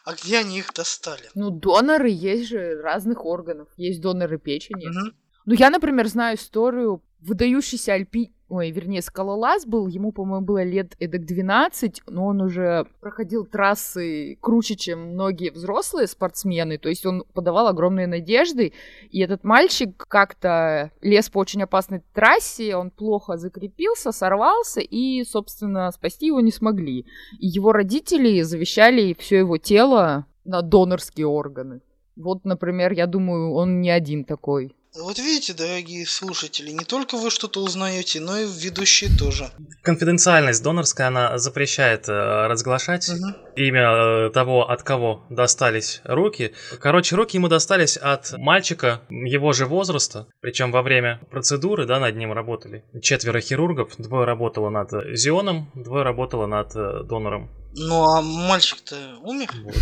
A: а где они их достали.
B: Ну, доноры есть же разных органов. Есть доноры печени.
A: Мгм.
B: Ну, я, например, знаю историю выдающийся альпи... Ой, вернее, скалолаз был, ему, по-моему, было лет эдак 12, но он уже проходил трассы круче, чем многие взрослые спортсмены, то есть он подавал огромные надежды, и этот мальчик как-то лез по очень опасной трассе, он плохо закрепился, сорвался, и, собственно, спасти его не смогли. И его родители завещали все его тело на донорские органы. Вот, например, я думаю, он не один такой.
A: Вот видите, дорогие слушатели, не только вы что-то узнаете, но и ведущие тоже.
C: Конфиденциальность донорская, она запрещает э, разглашать
A: Мгм.
C: Имя э, того, от кого достались руки. Короче, руки ему достались от мальчика его же возраста, причем во время процедуры, да, над ним работали четверо хирургов, двое работало над Зионом, двое работало над э, донором.
A: Ну а мальчик-то умер?
C: Вот.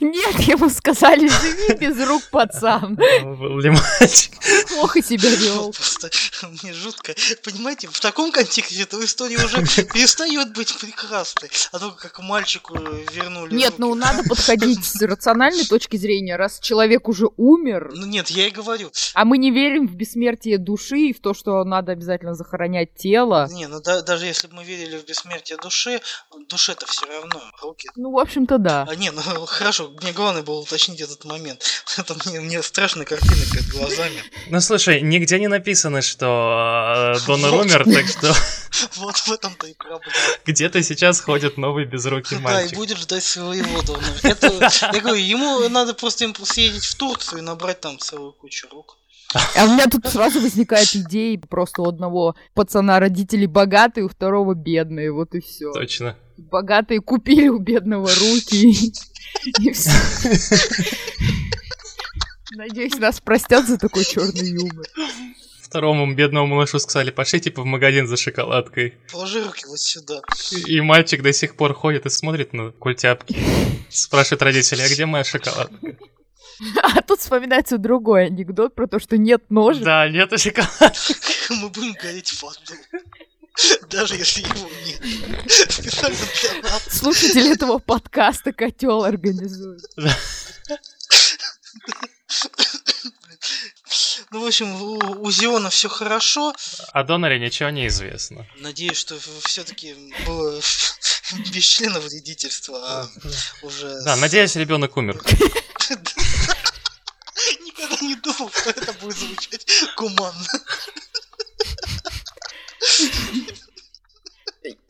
B: Нет, ему сказали, живи без рук, пацан.
C: Мальчик?
B: Плохо себя вел.
A: Просто мне жутко. Понимаете, в таком контексте эта история уже (laughs) перестает быть прекрасной. А только как мальчику вернули
B: Нет,
A: руки.
B: ну надо (laughs) подходить с рациональной точки зрения, раз человек уже умер,
A: Ну нет, я и говорю.
B: а мы не верим в бессмертие души и в то, что надо обязательно захоронять тело.
A: Не, ну да- даже если бы мы верили в бессмертие души, душе-то все равно руки.
B: Ну, в общем-то, да.
A: А не, ну (laughs) хорошо, мне главное было уточнить этот момент. (laughs) Это мне, мне страшная картина перед глазами.
C: Ну слушай, нигде не написано, что э, донор умер, так что (laughs)
A: Вот в этом-то и проблема.
C: где-то сейчас ходит новый безрукий
A: Да, и
C: мальчик.
A: будет ждать своего донора. Это, я говорю, ему надо просто им съездить в Турцию и набрать там целую кучу рук.
B: А у меня тут сразу возникает идея просто у одного пацана родители богатые, у второго бедные, вот и все.
C: Точно.
B: Богатые купили у бедного руки. И все. (laughs) Надеюсь, нас простят за такой черный юмор.
C: Второму бедному малышу сказали, пошли типа в магазин за шоколадкой.
A: Положи руки вот сюда.
C: И мальчик до сих пор ходит и смотрит на культяпки. Спрашивает родителей, а где моя шоколадка? (laughs)
B: А тут вспоминается другой анекдот про то, что нет ножа.
C: Да, нет шоколада. (laughs)
A: Мы будем гореть аду. Даже если его нет. Специально для нас.
B: Этого подкаста котел организует. (laughs)
A: Ну, в общем, у, у Зиона все хорошо.
C: О доноре ничего не известно.
A: Надеюсь, что все-таки было (laughs) без члена вредительства, а уже...
C: Да, надеюсь, ребенок умер. (laughs)
A: Никогда не думал, что это будет звучать гуманно.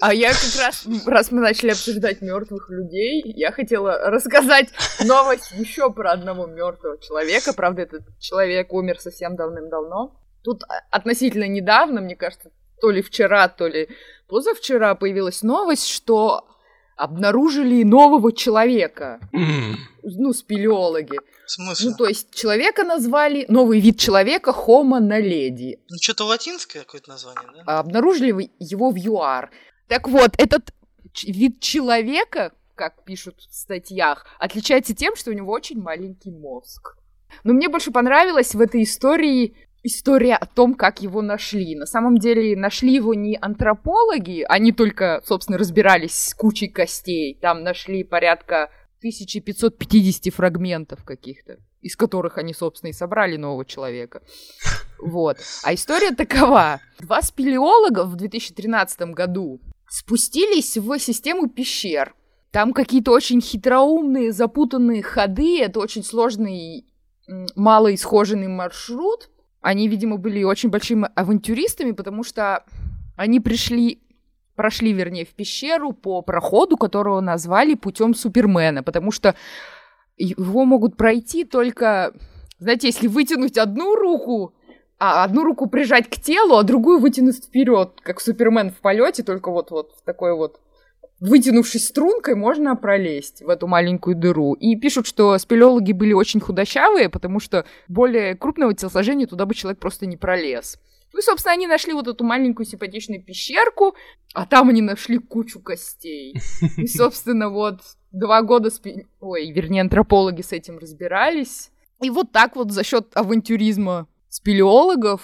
B: А я как раз, раз мы начали обсуждать мертвых людей, я хотела рассказать новость еще про одного мертвого человека. Правда, этот человек умер совсем давным-давно. Тут относительно недавно, мне кажется, то ли вчера, то ли позавчера появилась новость, что обнаружили нового человека. Ну, спелеологи.
A: В смысле?
B: Ну, то есть человека назвали, новый вид человека Homo naledi.
A: Ну, что-то латинское какое-то название, да?
B: А обнаружили его в ЮАР. Так вот, этот вид человека, как пишут в статьях, отличается тем, что у него очень маленький мозг. Но мне больше понравилось в этой истории история о том, как его нашли. На самом деле нашли его не антропологи, они только, собственно, разбирались с кучей костей. Там нашли порядка 1550 фрагментов каких-то, из которых они, собственно, и собрали нового человека. Вот. А история такова. Два спелеолога в 2013 году спустились в систему пещер. Там какие-то очень хитроумные, запутанные ходы, это очень сложный, малоисхоженный маршрут. Они, видимо, были очень большими авантюристами, потому что они пришли, прошли, вернее, в пещеру по проходу, которого назвали путем Супермена, потому что его могут пройти только, знаете, если вытянуть одну руку, а одну руку прижать к телу, а другую вытянуть вперед, как Супермен в полете, только вот вот в такой вот вытянувшись стрункой, можно пролезть в эту маленькую дыру. И пишут, что спелеологи были очень худощавые, потому что более крупного телосложения туда бы человек просто не пролез. Ну и, собственно, они нашли вот эту маленькую симпатичную пещерку, а там они нашли кучу костей. И, (laughs) собственно, вот два года, спи... ой, вернее, антропологи с этим разбирались. И вот так вот за счет авантюризма спелеологов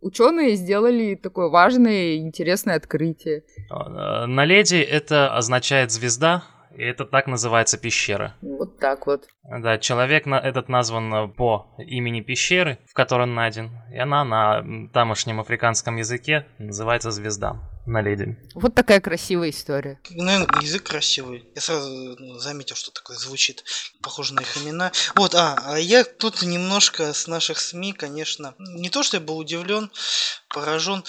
B: ученые сделали такое важное и интересное открытие.
C: А, на леди это означает звезда, и это так называется пещера.
B: Вот так вот.
C: Да, человек на этот назван по имени пещеры, в которой он найден. И она на тамошнем африканском языке называется звезда на леди.
B: Вот такая красивая история.
A: Наверное, язык красивый. Я сразу ну, заметил, что такое звучит похоже на их имена. Вот, а, а я тут немножко с наших СМИ, конечно, не то, что я был удивлен, поражен.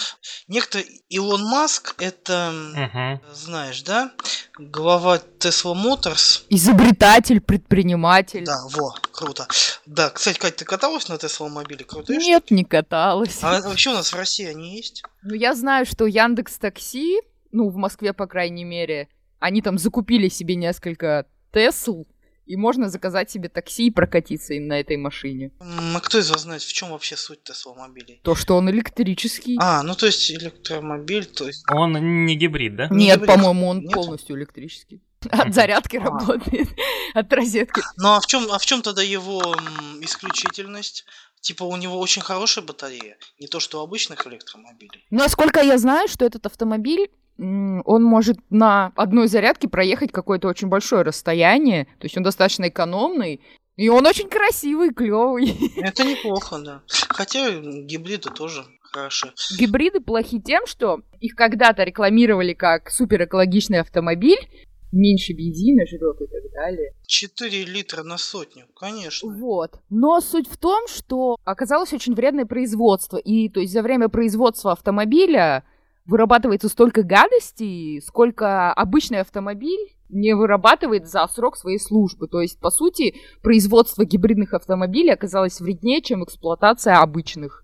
A: Некто Илон Маск, это, угу. знаешь, да, глава Tesla Motors.
B: Изобретатель, предприниматель.
A: Да, во, круто. Да, кстати, Катя, ты каталась на Tesla мобиле? Крутые
B: Нет, штуки? не каталась.
A: А вообще у нас в России они есть?
B: Ну, я знаю, что Яндекс Такси, ну, в Москве, по крайней мере, они там закупили себе несколько Тесл, и можно заказать себе такси и прокатиться на этой машине.
A: А кто из вас знает, в чем вообще суть Тесла мобилей?
B: То, что он электрический.
A: А, ну то есть электромобиль, то есть...
C: Он не гибрид, да?
B: Нет, по-моему, он Нет? полностью электрический. От зарядки а. работает, (laughs) от розетки.
A: Ну а в чем, а в чем тогда его исключительность? Типа у него очень хорошая батарея, не то что у обычных электромобилей.
B: Насколько я знаю, что этот автомобиль он может на одной зарядке проехать какое-то очень большое расстояние, то есть он достаточно экономный, и он очень красивый, клевый.
A: Это неплохо, да. Хотя гибриды тоже хороши.
B: Гибриды плохи тем, что их когда-то рекламировали как супер экологичный автомобиль, меньше бензина жрет и так далее.
A: 4 литра на сотню, конечно.
B: Вот. Но суть в том, что оказалось очень вредное производство. И то есть за время производства автомобиля вырабатывается столько гадостей, сколько обычный автомобиль не вырабатывает за срок своей службы. То есть, по сути, производство гибридных автомобилей оказалось вреднее, чем эксплуатация обычных.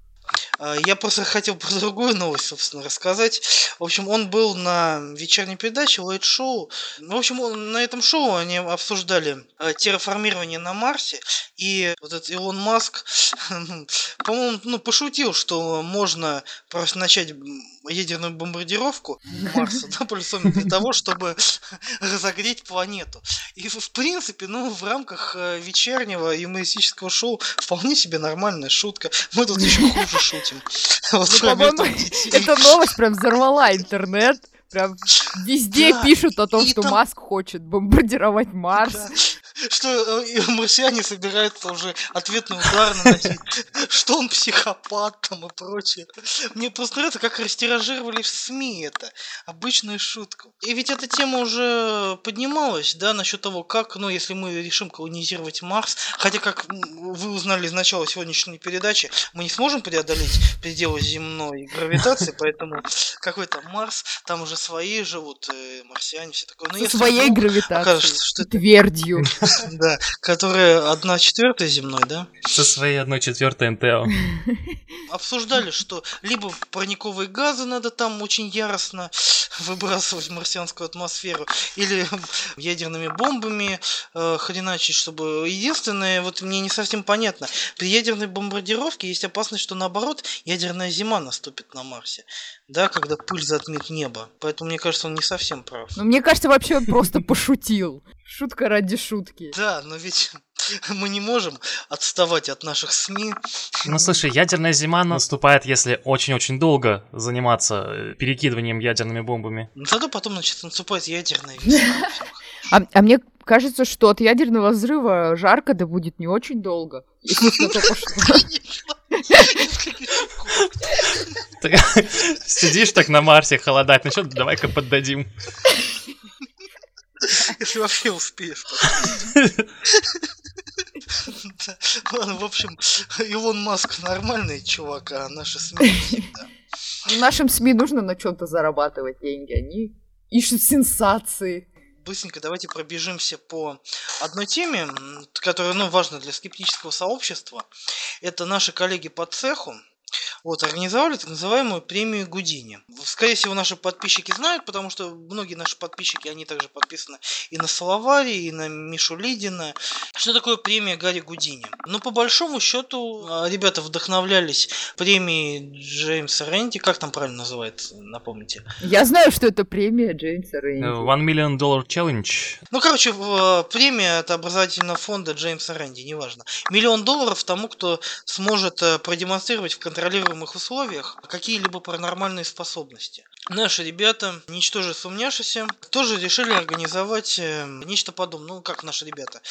A: А, я просто хотел про другую новость, собственно, рассказать. В общем, он был на вечерней передаче Лайт Шоу. В общем, на этом шоу они обсуждали э, терраформирование на Марсе. И вот этот Илон Маск, (laughs) по-моему, ну, пошутил, что можно просто начать ядерную бомбардировку Марса, да, полюсом для (laughs) того, чтобы разогреть планету. И, в принципе, ну, в рамках э, вечернего юмористического шоу вполне себе нормальная шутка. Мы тут еще (laughs) хуже шутим. Вот,
B: ну, (laughs) эта новость прям взорвала интернет. Прям везде да, пишут о том, что там... Маск хочет бомбардировать Марс.
A: Что э, марсиане собираются уже ответный удар наносить, что он психопат там и прочее. Мне просто нравится, как растиражировали в СМИ это. Обычная шутка. И ведь эта тема уже поднималась, да, насчет того, как, ну, если мы решим колонизировать Марс, хотя, как вы узнали из начала сегодняшней передачи, мы не сможем преодолеть пределы земной гравитации, (laughs) поэтому какой-то Марс, там уже свои живут э, марсиане, все такое.
B: Но Со своей гравитацией, окажется, что твердью. (laughs) (laughs)
A: Да, которая одна четвертая земной, да?
C: Со своей одной четвертой НТО. (laughs)
A: Обсуждали, что либо парниковые газы надо там очень яростно (laughs) выбрасывать в марсианскую атмосферу, или ядерными бомбами э, хреначить, чтобы... Единственное, вот мне не совсем понятно, при ядерной бомбардировке есть опасность, что наоборот ядерная зима наступит на Марсе, да, когда пыль затмит небо. Поэтому мне кажется, он не совсем прав.
B: Ну, мне кажется, вообще он просто пошутил. Шутка ради шутки.
A: Да, но ведь (laughs) мы не можем отставать от наших СМИ.
C: Ну, слушай, ядерная зима наступает, если очень-очень долго заниматься э, перекидыванием ядерными бомбами.
A: Ну, зато потом, значит, наступает ядерная весна. (laughs)
B: А, а мне кажется, что от ядерного взрыва жарко да будет не очень долго. (laughs)
C: Сидишь так на Марсе, холодать, ну что, давай-ка поддадим.
A: Если вообще успеешь. Ладно, в общем, Илон Маск нормальный чувак, а наши СМИ всегда.
B: Нашим СМИ нужно на чем-то зарабатывать деньги. Они ищут сенсации.
A: Быстренько давайте пробежимся по одной теме, которая ну, важна для скептического сообщества. Это наши коллеги по цеху, вот, организовали так называемую премию Гудини. Скорее всего, наши подписчики знают, потому что многие наши подписчики, они также подписаны и на Салавари, и на Мишу Лидина. Что такое премия Гарри Гудини? Ну, по большому счету, а, ребята вдохновлялись премией Джеймса Рэнди. Как там правильно называется, напомните?
B: Я знаю, что это премия Джеймса Рэнди.
C: One Million Dollar Challenge.
A: Ну, короче, а, премия от образовательного фонда Джеймса Рэнди, неважно. Миллион долларов тому, кто сможет э, продемонстрировать в контролируемых условиях какие-либо паранормальные способности. Наши ребята, ничтоже сумняшися, тоже решили организовать э, нечто подобное. Ну, как наши ребята,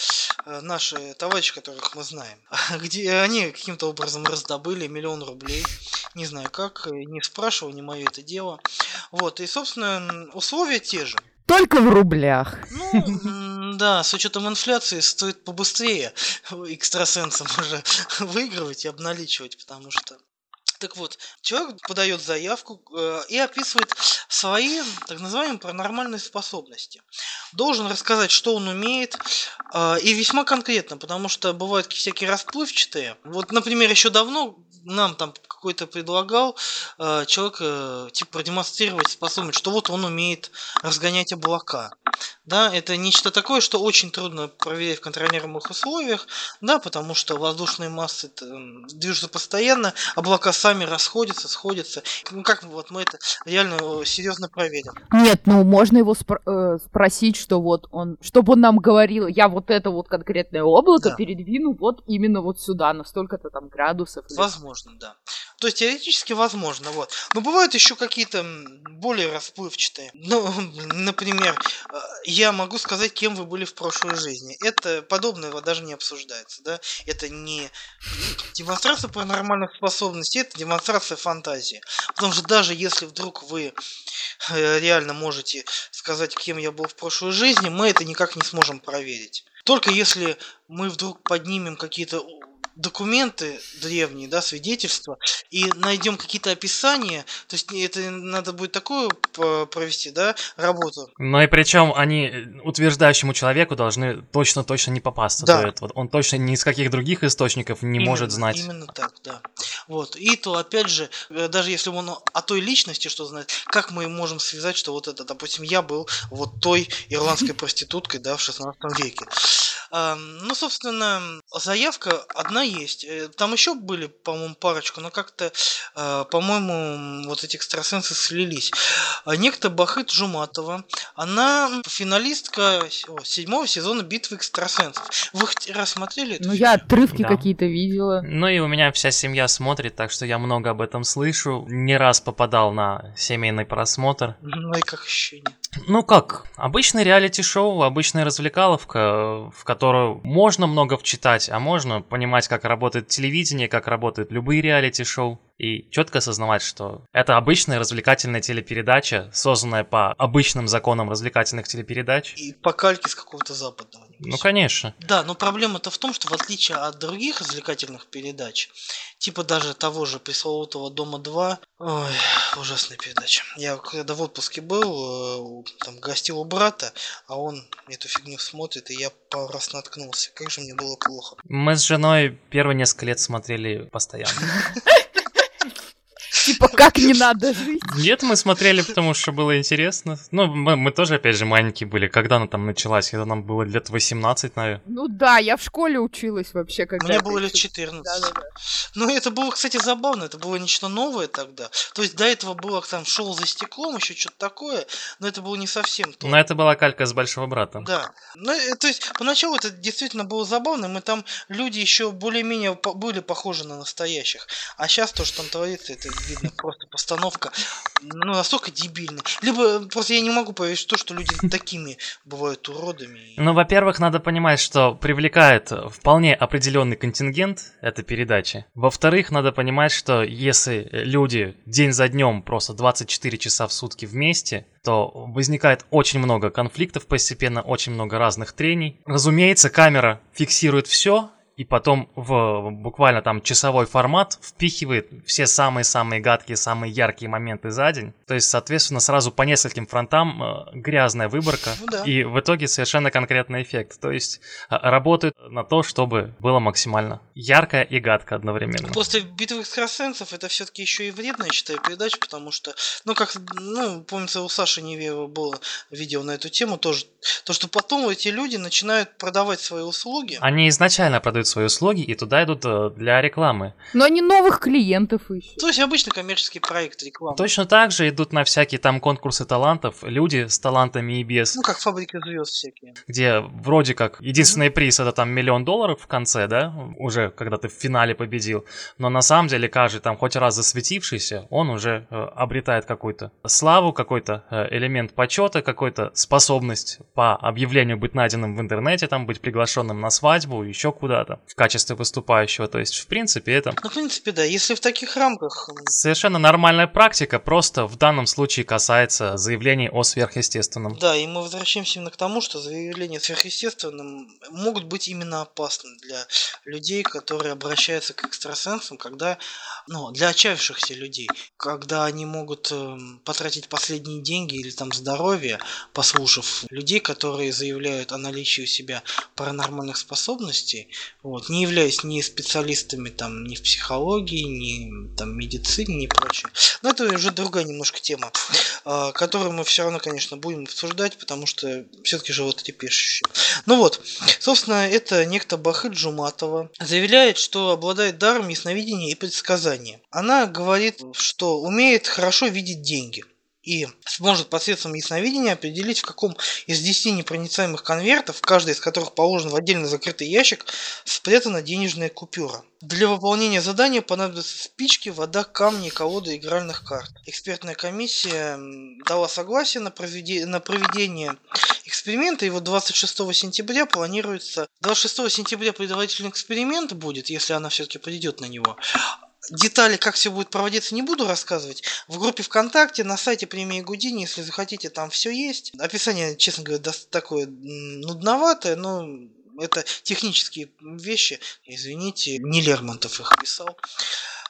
A: э, наши товарищи, которых мы знаем. (laughs) Где они каким-то образом раздобыли миллион рублей. Не знаю как, не спрашивал, не мое это дело. Вот, и, собственно, условия те же.
B: Только в рублях.
A: Ну, да, с учетом инфляции стоит побыстрее (laughs) экстрасенсам уже (laughs) выигрывать и обналичивать, потому что так вот, человек подает заявку э, и описывает свои так называемые паранормальные способности. Должен рассказать, что он умеет, э, и весьма конкретно, потому что бывают всякие расплывчатые. Вот, например, еще давно нам там какой-то предлагал э, человек э, типа продемонстрировать способность, что вот он умеет разгонять облака. Да, это нечто такое, что очень трудно проверять в контролируемых условиях, да, потому что воздушные массы движутся постоянно, облака сами расходятся, сходятся. Ну как вот мы это реально э, серьезно проверим?
B: Нет, ну можно его спро- э, спросить, что вот он, чтобы он нам говорил, я вот это вот конкретное облако да. передвину вот именно вот сюда, на столько-то там градусов.
A: Возможно, да. То есть теоретически возможно, вот. Но бывают еще какие-то более расплывчатые. Ну, (laughs) например, э, я могу сказать, кем вы были в прошлой жизни. Это подобное даже не обсуждается, да. Это не демонстрация паранормальных способностей, это демонстрация фантазии. Потому что даже если вдруг вы э, реально можете сказать, кем я был в прошлой жизни, мы это никак не сможем проверить. Только если мы вдруг поднимем какие-то документы древние, да, свидетельства, и найдем какие-то описания, то есть это надо будет такую провести, да, работу.
C: Но и причем они утверждающему человеку должны точно-точно не попасться. Да. То есть, вот он точно ни из каких других источников не именно, может знать.
A: Именно так, да. Вот. И то, опять же, э, даже если он о той личности что знает, как мы можем связать, что вот это, допустим, я был вот той ирландской проституткой, да, в 16 веке. Ну, собственно, заявка одна есть. Э, там еще были, по-моему, парочку, но как-то, э, по-моему, вот эти экстрасенсы слились. А некто Бахыт Жуматова, она финалистка седьмого сезона «Битвы экстрасенсов». Вы хоть раз смотрели
B: Ну, я отрывки да. какие-то видела.
C: Ну, и у меня вся семья смотрит, так что я много об этом слышу. Не раз попадал на семейный просмотр.
A: Ну, и как ощущение?
C: Ну как, обычный реалити-шоу, обычная развлекаловка, в которую можно много вчитать, а можно понимать, как работает телевидение, как работают любые реалити-шоу и четко осознавать, что это обычная развлекательная телепередача, созданная по обычным законам развлекательных телепередач.
A: И по кальке с какого-то западного.
C: Ну, конечно.
A: Да, но проблема-то в том, что в отличие от других развлекательных передач, типа даже того же пресловутого «Дома-2», ой, ужасная передача. Я когда в отпуске был, э, там гостил у брата, а он эту фигню смотрит, и я пару раз наткнулся. Как же мне было плохо.
C: Мы с женой первые несколько лет смотрели постоянно. (laughs)
B: Типа, как не надо жить?
C: Нет, мы смотрели, потому что было интересно. Ну, мы, мы тоже, опять же, маленькие были. Когда она там началась? Когда нам было лет 18, наверное.
B: Ну да, я в школе училась вообще, когда...
A: Мне было лет
B: ещё-
A: 14.
B: Да-да-да.
A: Ну, это было, кстати, забавно, это было нечто новое тогда. То есть до этого было там шоу за стеклом, еще что-то такое, но это было не совсем то.
C: Но это была калька с большого брата.
A: Да. Ну, э, то есть, поначалу это действительно было забавно, мы там люди еще более-менее были похожи на настоящих. А сейчас то, что там творится, это видно просто постановка, ну, настолько дебильная. Либо просто я не могу поверить в то, что люди (laughs) такими бывают уродами.
C: Ну, во-первых, надо понимать, что привлекает вполне определенный контингент эта передача. Во-вторых, надо понимать, что если люди день за днем просто 24 часа в сутки вместе, то возникает очень много конфликтов постепенно, очень много разных трений. Разумеется, камера фиксирует все, и потом в буквально там часовой формат впихивает все самые-самые гадкие, самые яркие моменты за день. То есть, соответственно, сразу по нескольким фронтам э, грязная выборка.
A: Ну да.
C: И в итоге совершенно конкретный эффект. То есть э, работают на то, чтобы было максимально ярко и гадко одновременно.
A: После битвы экстрасенсов это все-таки еще и вредная, я считаю, передача, потому что, ну, как, ну, помнится, у Саши Невеева было видео на эту тему тоже, то, что потом эти люди начинают продавать свои услуги.
C: Они изначально продают свои услуги и туда идут э, для рекламы.
B: Но они новых клиентов ищут.
A: То есть обычный коммерческий проект рекламы.
C: Точно так же идут на всякие там конкурсы талантов люди с талантами и без.
A: Ну, как фабрики звезд всякие.
C: где вроде как единственный приз это там миллион долларов в конце, да, уже когда ты в финале победил, но на самом деле каждый там хоть раз засветившийся, он уже э, обретает какую-то славу, какой-то э, элемент почета, какую-то способность по объявлению быть найденным в интернете, там быть приглашенным на свадьбу, еще куда-то в качестве выступающего, то есть в принципе это
A: Ну, в принципе, да, если в таких рамках,
C: совершенно нормальная практика, просто в данном случае касается заявлений о сверхъестественном.
A: да, и мы возвращаемся именно к тому, что заявления сверхъестественным могут быть именно опасны для людей, которые обращаются к экстрасенсам, когда, ну, для отчаявшихся людей, когда они могут эм, потратить последние деньги или там здоровье, послушав людей, которые заявляют о наличии у себя паранормальных способностей, вот, не являясь ни специалистами там ни в психологии, ни там медицине, ни прочее. Но это уже другая немножко тема, а, которую мы все равно, конечно, будем обсуждать, потому что все-таки животрепещущие. Ну вот, собственно, это некто Бахы Джуматова заявляет, что обладает даром ясновидения и предсказания. Она говорит, что умеет хорошо видеть деньги и сможет посредством ясновидения определить, в каком из 10 непроницаемых конвертов, каждый из которых положен в отдельно закрытый ящик, спрятана денежная купюра. Для выполнения задания понадобятся спички, вода, камни, колоды игральных карт. Экспертная комиссия дала согласие на, проведе- на проведение эксперимента, и вот 26 сентября планируется... 26 сентября предварительный эксперимент будет, если она все-таки придет на него. Детали, как все будет проводиться, не буду рассказывать. В группе ВКонтакте, на сайте премии Гудини, если захотите, там все есть. Описание, честно говоря, такое нудноватое, но это технические вещи. Извините, не Лермонтов их писал,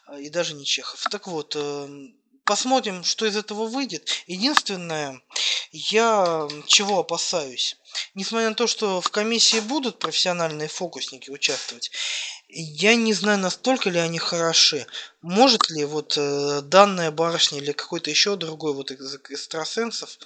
A: а, и даже не Чехов. Так вот, эм, посмотрим, что из этого выйдет. Единственное, я чего опасаюсь? Несмотря на то, что в комиссии будут профессиональные фокусники участвовать, я не знаю, настолько ли они хороши. Может ли вот э, данная барышня или какой-то еще другой вот из экстрасенсов,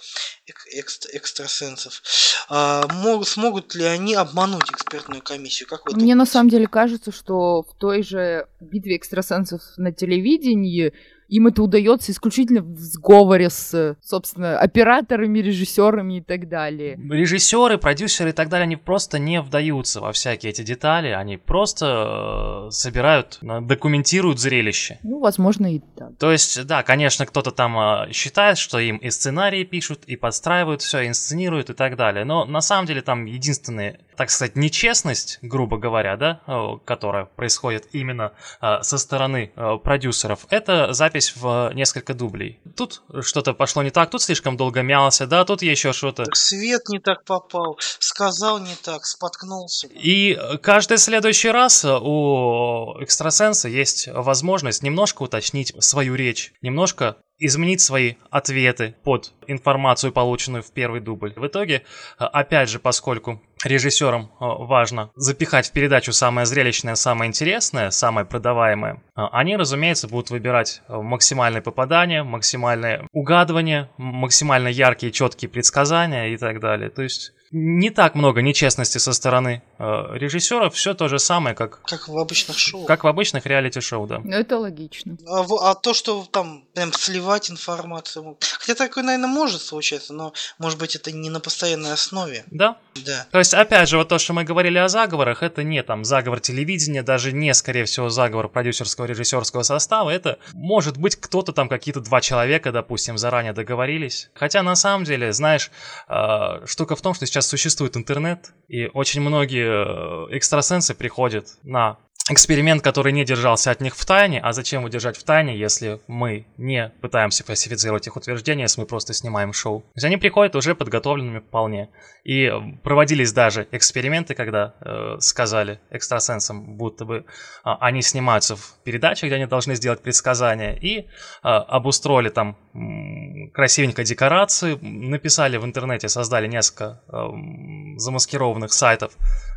A: эк- экст- экстрасенсов, а, мог- смогут ли они обмануть экспертную комиссию? Как вы
B: Мне на самом деле кажется, что в той же битве экстрасенсов на телевидении им это удается исключительно в сговоре с, собственно, операторами, режиссерами и так далее.
C: Режиссеры продюсеры и так далее, они просто не вдаются во всякие эти детали, они просто э, собирают, документируют зрелище.
B: Ну, возможно, и так.
C: То есть, да, конечно, кто-то там э, считает, что им и сценарии пишут, и подстраивают все, инсценируют и так далее, но на самом деле там единственные, так сказать, нечестность, грубо говоря, да, которая происходит именно со стороны продюсеров, это запись в несколько дублей. Тут что-то пошло не так, тут слишком долго мялся, да, тут еще что-то.
A: Свет не так попал, сказал не так, споткнулся.
C: И каждый следующий раз у экстрасенса есть возможность немножко уточнить свою речь, немножко изменить свои ответы под информацию, полученную в первый дубль. В итоге, опять же, поскольку режиссерам э, важно запихать в передачу самое зрелищное, самое интересное, самое продаваемое, э, они, разумеется, будут выбирать э, максимальное попадание, максимальное угадывание, максимально яркие, четкие предсказания и так далее. То есть не так много нечестности со стороны э, режиссеров, все то же самое, как...
A: Как в обычных шоу.
C: Как в обычных реалити-шоу, да.
B: Ну, это логично.
A: А, а то, что там прям сливать информацию... Хотя такое, наверное, может случаться, но, может быть, это не на постоянной основе.
C: Да.
A: Да.
C: То есть, опять же, вот то, что мы говорили о заговорах, это не там заговор телевидения, даже не, скорее всего, заговор продюсерского режиссерского состава, это может быть кто-то там, какие-то два человека, допустим, заранее договорились. Хотя, на самом деле, знаешь, э, штука в том, что сейчас сейчас существует интернет, и очень многие э, экстрасенсы приходят на эксперимент, который не держался от них в тайне. А зачем его держать в тайне, если мы не пытаемся фальсифицировать их утверждения, если мы просто снимаем шоу? То есть они приходят уже подготовленными вполне. И проводились даже эксперименты, когда э, сказали экстрасенсам, будто бы э, они снимаются в передаче, где они должны сделать предсказания, и э, обустроили там э, красивенько декорации, написали в интернете, создали несколько э, замаскированных сайтов,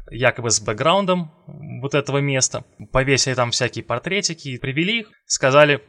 C: якобы с бэкграундом вот этого места. Повесили там всякие портретики, привели их, сказали,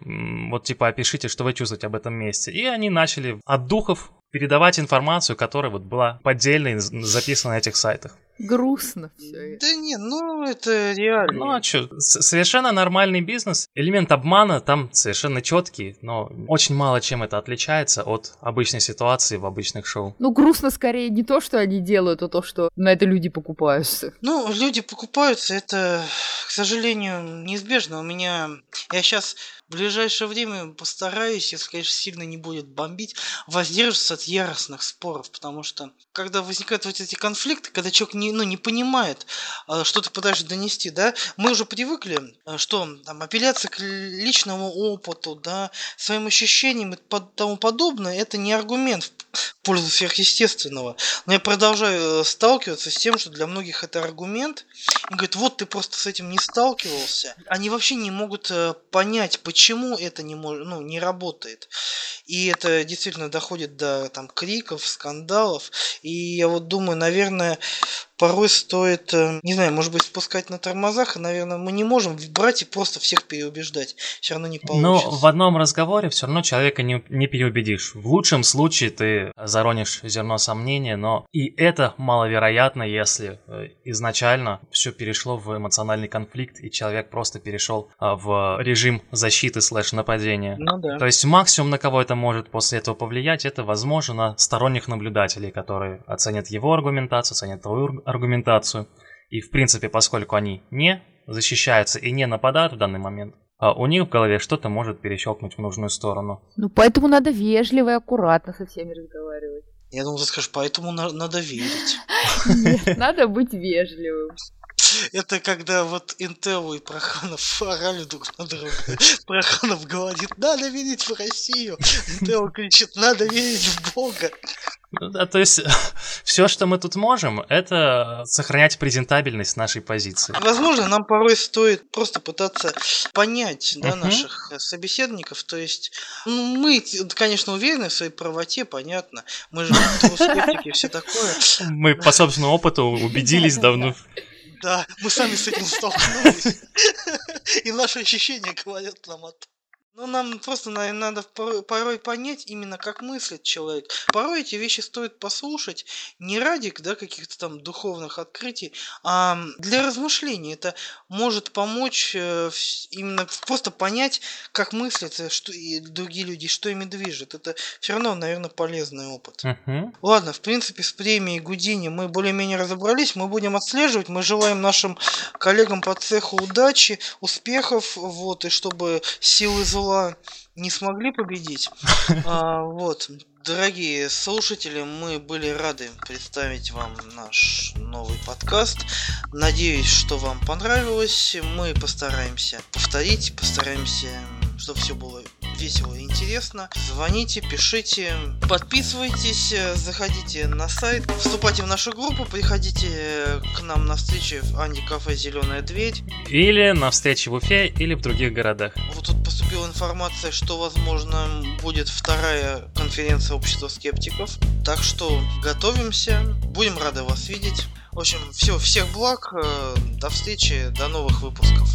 C: вот типа опишите, что вы чувствуете об этом месте. И они начали от духов передавать информацию, которая вот была поддельно записана на этих сайтах.
B: Грустно все
A: это. Да не, ну это реально.
C: Ну а что, совершенно нормальный бизнес. Элемент обмана там совершенно четкий, но очень мало чем это отличается от обычной ситуации в обычных шоу.
B: Ну грустно скорее не то, что они делают, а то, что на это люди покупаются.
A: Ну, люди покупаются, это, к сожалению, неизбежно. У меня... Я сейчас в ближайшее время постараюсь, если, конечно, сильно не будет бомбить, воздерживаться от яростных споров, потому что когда возникают вот эти конфликты, когда человек не, ну, не понимает, а, что ты пытаешься донести, да, мы уже привыкли, а, что там апелляция к личному опыту, да, своим ощущениям и тому подобное, это не аргумент в пользу сверхъестественного. Но я продолжаю э, сталкиваться с тем, что для многих это аргумент. И говорят, вот ты просто с этим не сталкивался. Они вообще не могут э, понять, почему это не, может, ну, не работает. И это действительно доходит до там, криков, скандалов. И я вот думаю, наверное, порой стоит, э, не знаю, может быть, спускать на тормозах, и, наверное, мы не можем брать и просто всех переубеждать. Все равно не получится.
C: Но в одном разговоре все равно человека не, не переубедишь. В лучшем случае ты заронишь зерно сомнения, но и это маловероятно, если э, изначально все перешло в эмоциональный конфликт, и человек просто перешел а, в режим защиты слэш нападения.
A: Ну да.
C: То есть максимум, на кого это может после этого повлиять, это, возможно, на сторонних наблюдателей, которые оценят его аргументацию, оценят твою аргументацию. И, в принципе, поскольку они не защищаются и не нападают в данный момент, а у них в голове что-то может перещелкнуть в нужную сторону.
B: Ну, поэтому надо вежливо и аккуратно со всеми разговаривать.
A: Я думал, ты скажешь, поэтому на- надо верить.
B: Нет, надо быть вежливым.
A: Это когда вот Интел и Проханов орали друг на друга. Проханов говорит, надо верить в Россию. Интел кричит, надо верить в Бога.
C: Да, то есть (laughs) все, что мы тут можем, это сохранять презентабельность нашей позиции.
A: Возможно, нам порой стоит просто пытаться понять да, наших собеседников. То есть, ну, мы, конечно, уверены в своей правоте, понятно. Мы же (laughs) скептики, все такое.
C: Мы по собственному опыту убедились давно.
A: Да, мы сами с этим столкнулись. (laughs) И наши ощущения говорят нам о том. Ну, нам просто наверное, надо порой понять именно, как мыслит человек. Порой эти вещи стоит послушать не ради да, каких-то там духовных открытий, а для размышлений. Это может помочь э, именно просто понять, как мыслят э, что, и другие люди, что ими движет. Это все равно, наверное, полезный опыт.
C: Uh-huh.
A: Ладно, в принципе, с премией Гудини мы более-менее разобрались. Мы будем отслеживать. Мы желаем нашим коллегам по цеху удачи, успехов, вот, и чтобы силы зла зла не смогли победить. (laughs) А, вот, дорогие слушатели, мы были рады представить вам наш новый подкаст. Надеюсь, что вам понравилось. Мы постараемся повторить, постараемся, чтобы все было весело и интересно. Звоните, пишите, подписывайтесь, заходите на сайт, вступайте в нашу группу, приходите к нам на встречи в Анди Кафе Зеленая дверь.
C: Или на встречи в Уфе или в других городах.
A: Вот тут поступила информация, что возможно будет вторая конференция общества скептиков. Так что готовимся, будем рады вас видеть. В общем, все, всех благ, э, до встречи, до новых выпусков.